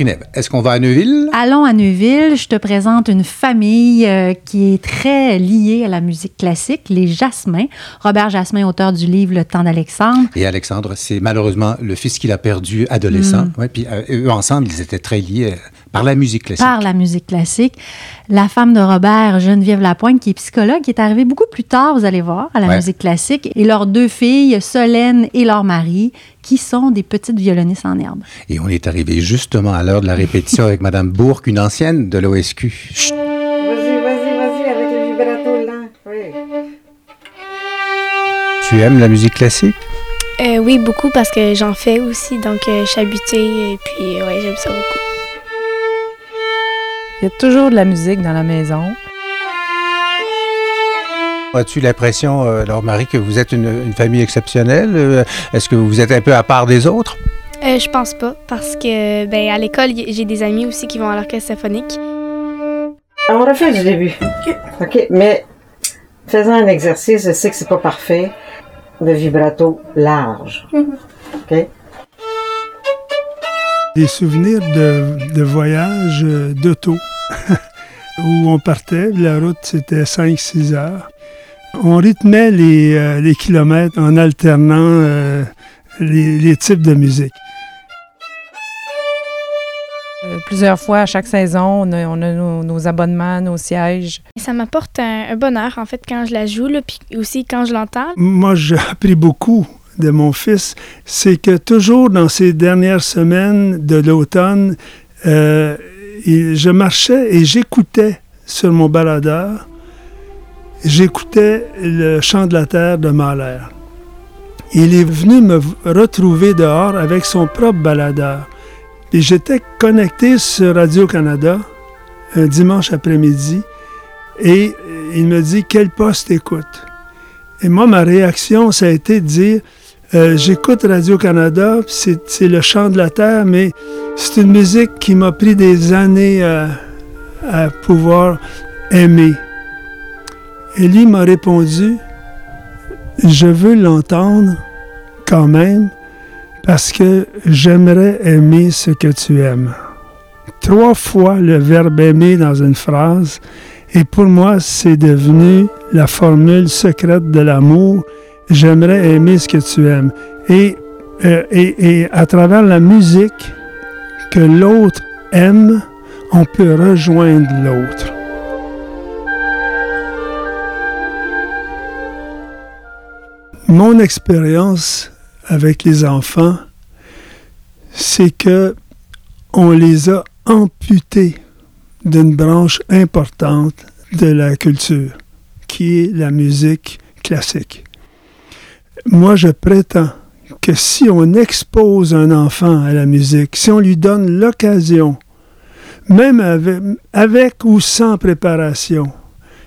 Est-ce qu'on va à Neuville? Allons à Neuville. Je te présente une famille euh, qui est très liée à la musique classique, les Jasmin. Robert Jasmin, auteur du livre Le temps d'Alexandre. Et Alexandre, c'est malheureusement le fils qu'il a perdu adolescent. Mm. Ouais, puis euh, eux ensemble, ils étaient très liés euh, par la musique classique. Par la musique classique. La femme de Robert, Geneviève Lapointe, qui est psychologue, qui est arrivée beaucoup plus tard, vous allez voir, à la ouais. musique classique. Et leurs deux filles, Solène et leur mari, qui sont des petites violonistes en herbe. Et on est arrivé justement à l'heure de la répétition avec Mme Bourque, une ancienne de l'OSQ. Vas-y, vas-y, vas-y, avec le vibrato là. Oui. Tu aimes la musique classique? Euh, oui, beaucoup parce que j'en fais aussi, donc euh, je suis habituée et puis ouais, j'aime ça beaucoup. Il y a toujours de la musique dans la maison. As-tu l'impression, euh, alors Marie, que vous êtes une, une famille exceptionnelle? Euh, Est-ce que vous êtes un peu à part des autres? Euh, je pense pas parce que ben à l'école j'ai des amis aussi qui vont à l'orchestre symphonique. On refait du début. OK, mais faisant un exercice, je sais que c'est pas parfait, de vibrato large. OK? Des souvenirs de, de voyages euh, d'auto où on partait. La route, c'était 5-6 heures. On rythmait les, euh, les kilomètres en alternant euh, les, les types de musique. Euh, plusieurs fois à chaque saison, on a, on a nos, nos abonnements, nos sièges. Ça m'apporte un, un bonheur en fait quand je la joue là, puis aussi quand je l'entends. Moi, j'ai appris beaucoup de mon fils. C'est que toujours dans ces dernières semaines de l'automne, euh, je marchais et j'écoutais sur mon baladeur, j'écoutais le chant de la terre de Mahler. Il est venu me retrouver dehors avec son propre baladeur. Et j'étais connecté sur Radio-Canada un dimanche après-midi et il me dit Quel poste écoute Et moi, ma réaction, ça a été de dire euh, J'écoute Radio-Canada, c'est le chant de la terre, mais c'est une musique qui m'a pris des années à, à pouvoir aimer. Lui m'a répondu Je veux l'entendre quand même parce que j'aimerais aimer ce que tu aimes. Trois fois le verbe aimer dans une phrase, et pour moi, c'est devenu la formule secrète de l'amour. J'aimerais aimer ce que tu aimes. Et, euh, et, et à travers la musique que l'autre aime, on peut rejoindre l'autre. Mon expérience avec les enfants, c'est que on les a amputés d'une branche importante de la culture, qui est la musique classique. Moi, je prétends que si on expose un enfant à la musique, si on lui donne l'occasion, même avec, ou sans préparation,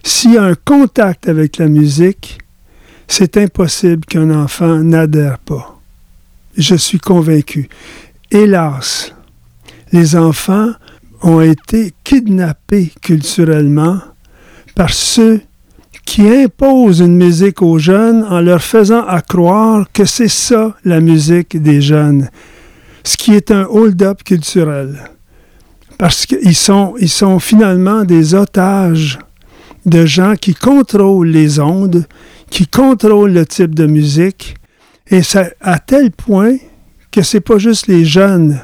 s'il y a un contact avec la musique, c'est impossible qu'un enfant n'adhère pas. Je suis convaincu. Hélas, les enfants ont été kidnappés culturellement par ceux qui imposent une musique aux jeunes en leur faisant à croire que c'est ça la musique des jeunes, ce qui est un hold-up culturel. Parce qu'ils sont, ils sont finalement des otages de gens qui contrôlent les ondes, qui contrôlent le type de musique, et ça à tel point que c'est pas juste les jeunes,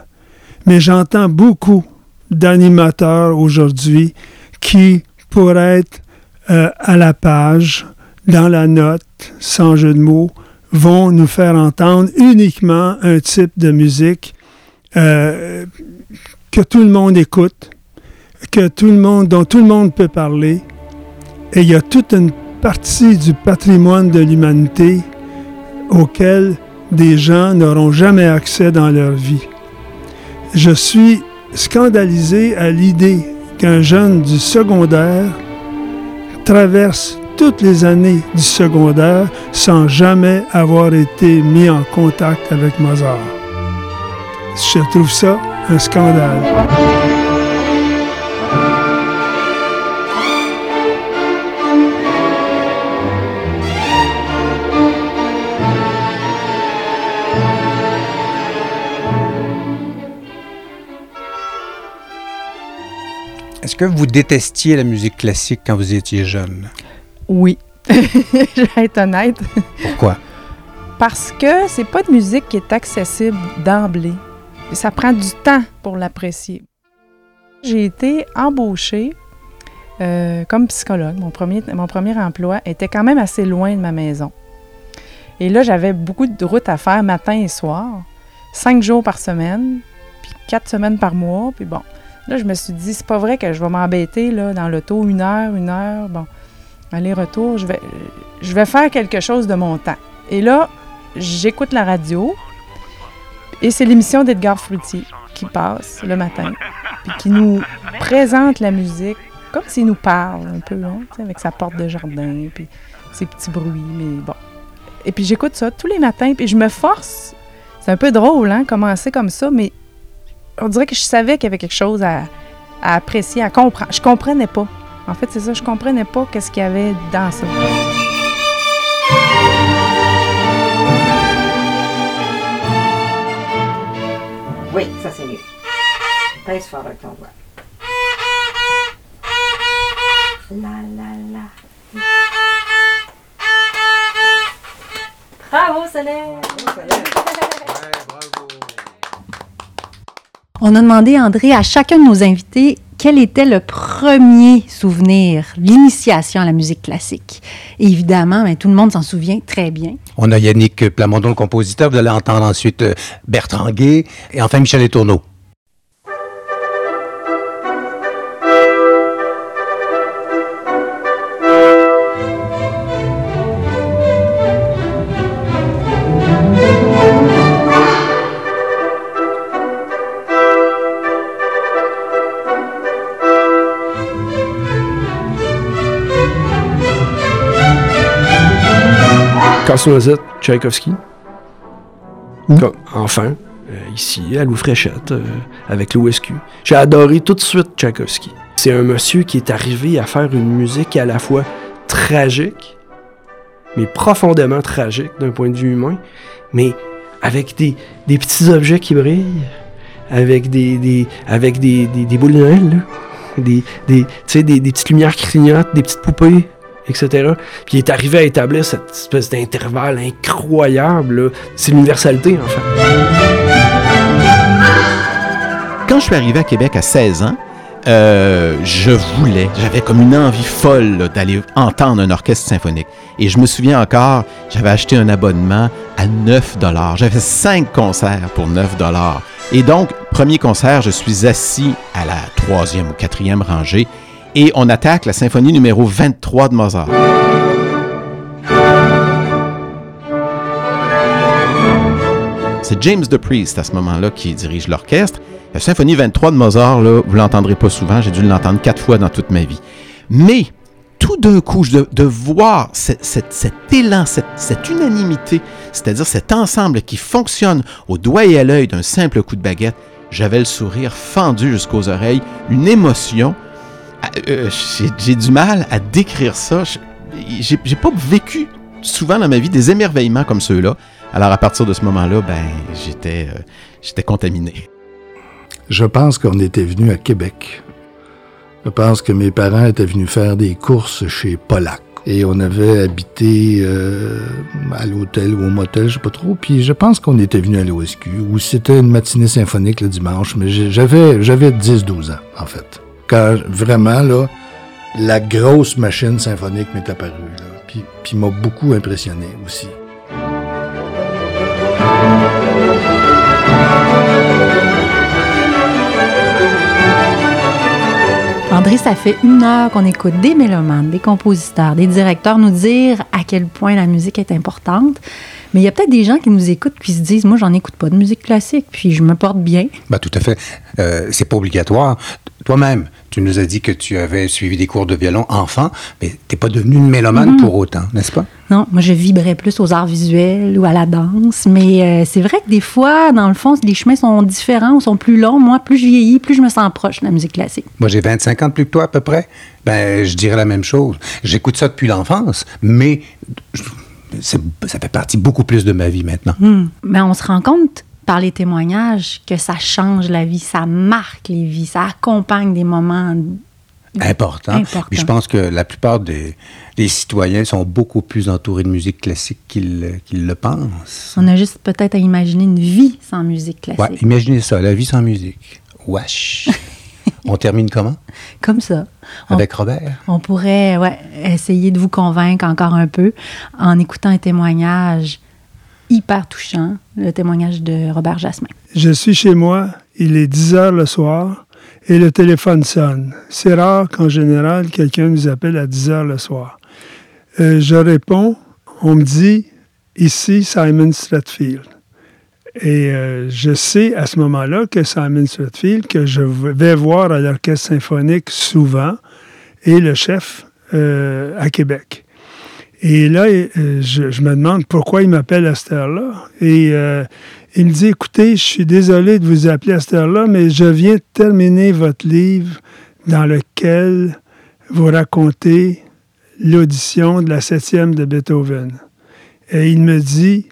mais j'entends beaucoup d'animateurs aujourd'hui qui, pour être euh, à la page, dans la note, sans jeu de mots, vont nous faire entendre uniquement un type de musique euh, que tout le monde écoute, que tout le monde, dont tout le monde peut parler. Et il y a toute une partie du patrimoine de l'humanité auquel des gens n'auront jamais accès dans leur vie. Je suis scandalisé à l'idée qu'un jeune du secondaire traverse toutes les années du secondaire sans jamais avoir été mis en contact avec Mozart. Je trouve ça un scandale. Est-ce que vous détestiez la musique classique quand vous étiez jeune? Oui. Je vais être honnête. Pourquoi? Parce que c'est pas de musique qui est accessible d'emblée. Ça prend du temps pour l'apprécier. J'ai été embauchée euh, comme psychologue. Mon premier, mon premier emploi était quand même assez loin de ma maison. Et là, j'avais beaucoup de routes à faire matin et soir, cinq jours par semaine, puis quatre semaines par mois. Puis bon, là, je me suis dit, c'est pas vrai que je vais m'embêter dans l'auto une heure, une heure. Bon, aller-retour, je vais, je vais faire quelque chose de mon temps. Et là, j'écoute la radio et c'est l'émission d'Edgar Fruitier qui passe le matin, puis qui nous présente la musique comme s'il nous parle un peu, hein, avec sa porte de jardin, puis ses petits bruits, mais bon. Et puis j'écoute ça tous les matins, puis je me force. C'est un peu drôle, hein, commencer comme ça, mais on dirait que je savais qu'il y avait quelque chose à, à apprécier, à comprendre. Je comprenais pas. En fait, c'est ça, je comprenais pas qu'est-ce qu'il y avait dans ça. Oui, ça c'est mieux. Pèse fort avec ton doigt. La la la. Bravo, Solène! On a demandé, André, à chacun de nos invités quel était le premier souvenir, l'initiation à la musique classique? Évidemment, ben, tout le monde s'en souvient très bien. On a Yannick Plamondon, le compositeur. Vous allez entendre ensuite euh, Bertrand Guay et enfin Michel Letourneau. Casse-noisette, Tchaïkovski. Comme, enfin, euh, ici, à Lou Fréchette, euh, avec l'OSQ. J'ai adoré tout de suite Tchaïkovski. C'est un monsieur qui est arrivé à faire une musique à la fois tragique, mais profondément tragique d'un point de vue humain, mais avec des, des petits objets qui brillent, avec des, des avec des, des, des boules de Noël, là. des, des, des, des petites lumières qui clignotent, des petites poupées, etc. Puis il est arrivé à établir cette espèce d'intervalle incroyable. C'est l'universalité, en fait. Quand je suis arrivé à Québec à 16 ans, euh, je voulais, j'avais comme une envie folle d'aller entendre un orchestre symphonique. Et je me souviens encore, j'avais acheté un abonnement à 9 dollars. J'avais cinq concerts pour 9 dollars. Et donc, premier concert, je suis assis à la troisième ou quatrième rangée et on attaque la symphonie numéro 23 de Mozart. C'est James DePriest à ce moment-là qui dirige l'orchestre. La symphonie 23 de Mozart, là, vous l'entendrez pas souvent, j'ai dû l'entendre quatre fois dans toute ma vie. Mais tout d'un coup, de, de voir cet, élan, cette unanimité, c'est-à-dire cet ensemble qui fonctionne au doigt et à l'œil d'un simple coup de baguette, j'avais le sourire fendu jusqu'aux oreilles, une émotion. Euh, j'ai- du mal à décrire ça. J'ai pas vécu souvent dans ma vie des émerveillements comme ceux-là. Alors à partir de ce moment-là, ben j'étais euh, j'étais contaminé. Je pense qu'on était venu à Québec. Je pense que mes parents étaient venus faire des courses chez Polac. Et on avait habité euh, à l'hôtel ou au motel, je sais pas trop. Puis je pense qu'on était venu à l'OSQ, où c'était une matinée symphonique le dimanche. Mais j'avais 10-12 ans, en fait. Quand vraiment, là, la grosse machine symphonique m'est apparue. Là. Puis, m'a beaucoup impressionné aussi. André, ça fait une heure qu'on écoute des mélomanes, des compositeurs, des directeurs nous dire à quel point la musique est importante. Mais il y a peut-être des gens qui nous écoutent qui se disent Moi, j'en écoute pas de musique classique, puis je me porte bien. Ben, tout à fait. Euh, c'est pas obligatoire. Toi-même, tu nous as dit que tu avais suivi des cours de violon enfant, mais t'es pas devenu une mélomane Mhm. pour autant, n'est-ce pas? Non, moi, je vibrais plus aux arts visuels ou à la danse. Mais euh, c'est vrai que des fois, dans le fond, les chemins sont différents ou sont plus longs. Moi, plus je vieillis, plus je me sens proche de la musique classique. Moi, j'ai 25 ans de plus que toi, à peu près. Ben, je dirais la même chose. J'écoute ça depuis l'enfance, mais ça fait partie beaucoup plus de ma vie maintenant. Hmm. Mais on se rend compte par les témoignages que ça change la vie, ça marque les vies, ça accompagne des moments Important. Important. Puis je pense que la plupart des, des citoyens sont beaucoup plus entourés de musique classique qu'ils qu'ils le pensent. On a juste peut-être à imaginer une vie sans musique classique. Ouais, imaginez ça, la vie sans musique. Wesh! On termine comment? Comme ça. On- Avec Robert? On pourrait ouais, essayer de vous convaincre encore un peu en écoutant un témoignage hyper touchant, le témoignage de Robert Jasmin. Je suis chez moi, il est 10 heures le soir et le téléphone sonne. C'est rare qu'en général, quelqu'un nous appelle à 10 heures le soir. Euh, je réponds, on me dit ici Simon Stratfield. Et euh, je sais à ce moment-là que Simon Stratfield, que je vais voir à l'orchestre symphonique souvent, est le chef euh, à Québec. Et là, euh, je, me demande pourquoi il m'appelle à cette heure-là. Et il me dit, écoutez, je suis désolé de vous appeler à cette heure-là, mais je viens de terminer votre livre dans lequel vous racontez l'audition de la septième de Beethoven. Et il me dit,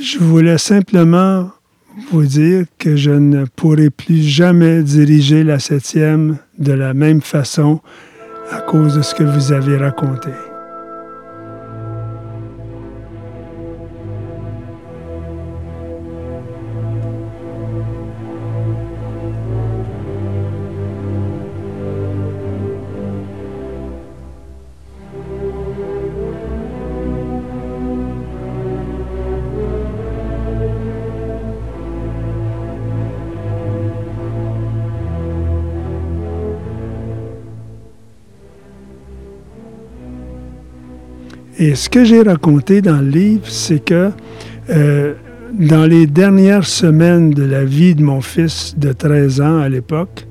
je voulais simplement vous dire que je ne pourrai plus jamais diriger la septième de la même façon à cause de ce que vous avez raconté. Et ce que j'ai raconté dans le livre, c'est que euh, dans les dernières semaines de la vie de mon fils de 13 ans à l'époque,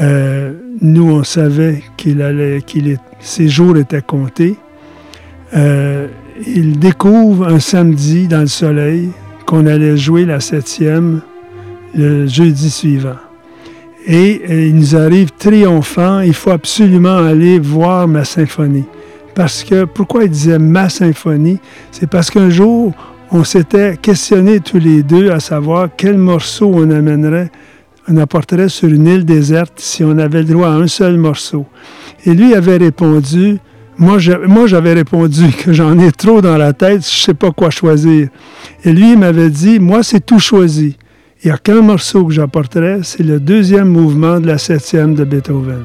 euh, nous, on savait qu'il allait, qu'il ses jours étaient comptés. Euh, il découvre un samedi dans le soleil qu'on allait jouer la septième le jeudi suivant. Et, et il nous arrive triomphant, il faut absolument aller voir ma symphonie. Parce que, pourquoi il disait ma symphonie? C'est parce qu'un jour, on s'était questionné tous les deux à savoir quel morceau on amènerait, on apporterait sur une île déserte si on avait le droit à un seul morceau. Et lui avait répondu, moi, j'avais répondu que j'en ai trop dans la tête, je ne sais pas quoi choisir. Et lui, m'avait dit, moi, c'est tout choisi. Il n'y a qu'un morceau que j'apporterais, c'est le deuxième mouvement de la septième de Beethoven.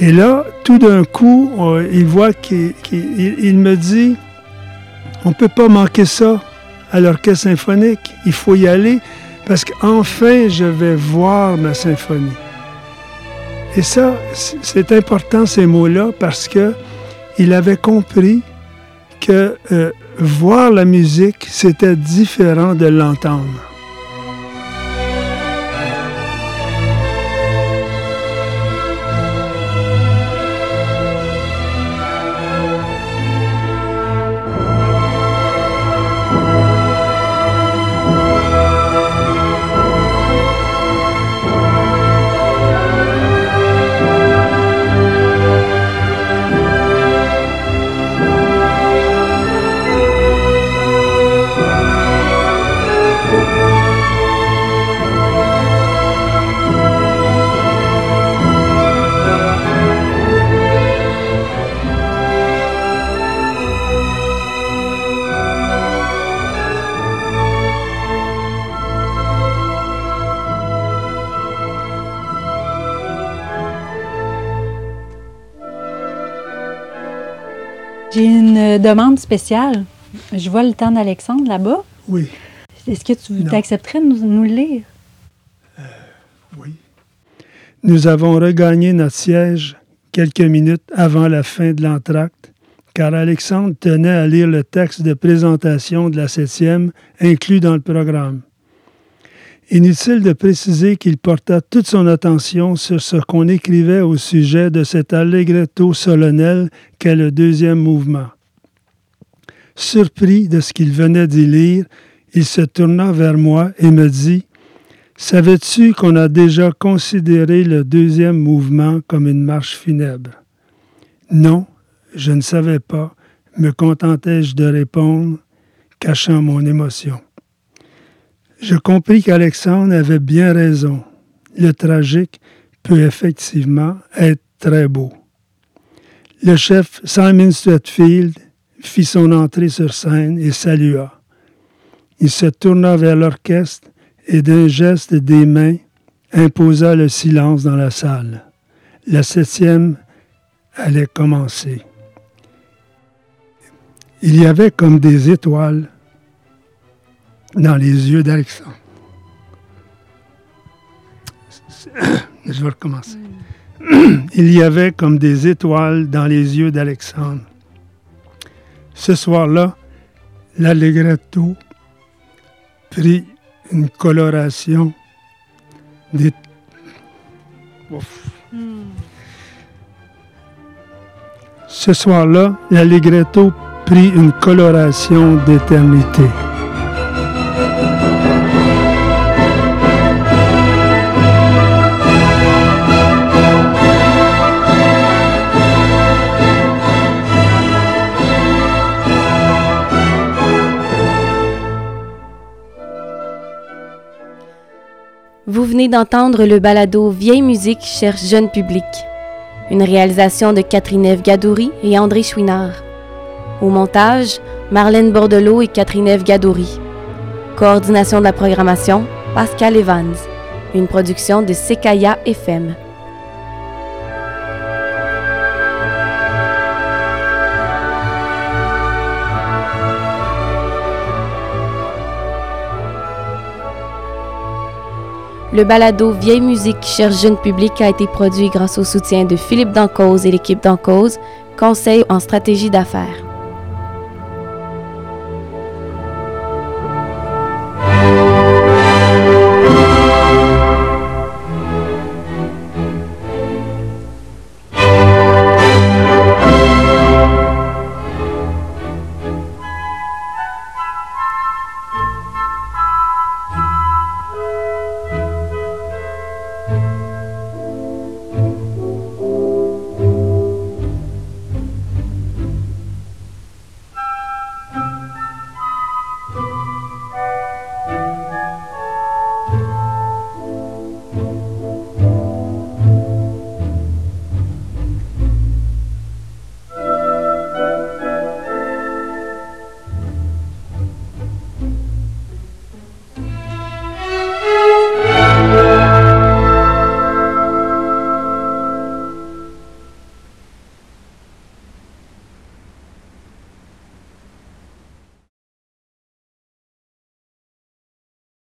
Et là, tout d'un coup, il voit qu'il me dit, on ne peut pas manquer ça à l'orchestre symphonique. Il faut y aller parce qu'enfin, je vais voir ma symphonie. Et ça, c'est important ces mots-là parce que il avait compris que euh, voir la musique, c'était différent de l'entendre. Une demande spéciale. Je vois le temps d'Alexandre là-bas. Oui. Est-ce que tu accepterais de nous, le lire? Euh, oui. Nous avons regagné notre siège quelques minutes avant la fin de l'entracte, car Alexandre tenait à lire le texte de présentation de la septième inclus dans le programme. Inutile de préciser qu'il porta toute son attention sur ce qu'on écrivait au sujet de cet allegretto solennel qu'est le deuxième mouvement. Surpris de ce qu'il venait d'y lire, il se tourna vers moi et me dit Savais-tu qu'on a déjà considéré le deuxième mouvement comme une marche funèbre Non, je ne savais pas, me contentai-je de répondre, cachant mon émotion. Je compris qu'Alexandre avait bien raison. Le tragique peut effectivement être très beau. Le chef Simon Stratfield fit son entrée sur scène et salua. Il se tourna vers l'orchestre et d'un geste des mains imposa le silence dans la salle. La septième allait commencer. Il y avait comme des étoiles dans les yeux d'Alexandre. Je vais recommencer. Il y avait comme des étoiles dans les yeux d'Alexandre. Ce soir-là, l'allegretto prit une coloration des... Ce soir-là, l'allegretto prit une coloration d'éternité. Vous venez d'entendre le balado Vieille musique cherche jeune public. Une réalisation de Catherine Eve Gadouri et André Chouinard. Au montage, Marlène Bordelot et Catherine Eve Gadouri. Coordination de la programmation, Pascal Evans. Une production de Sekaya FM. Le balado Vieille musique cherche jeune public a été produit grâce au soutien de Philippe Dancause et l'équipe Dancause, conseil en stratégie d'affaires.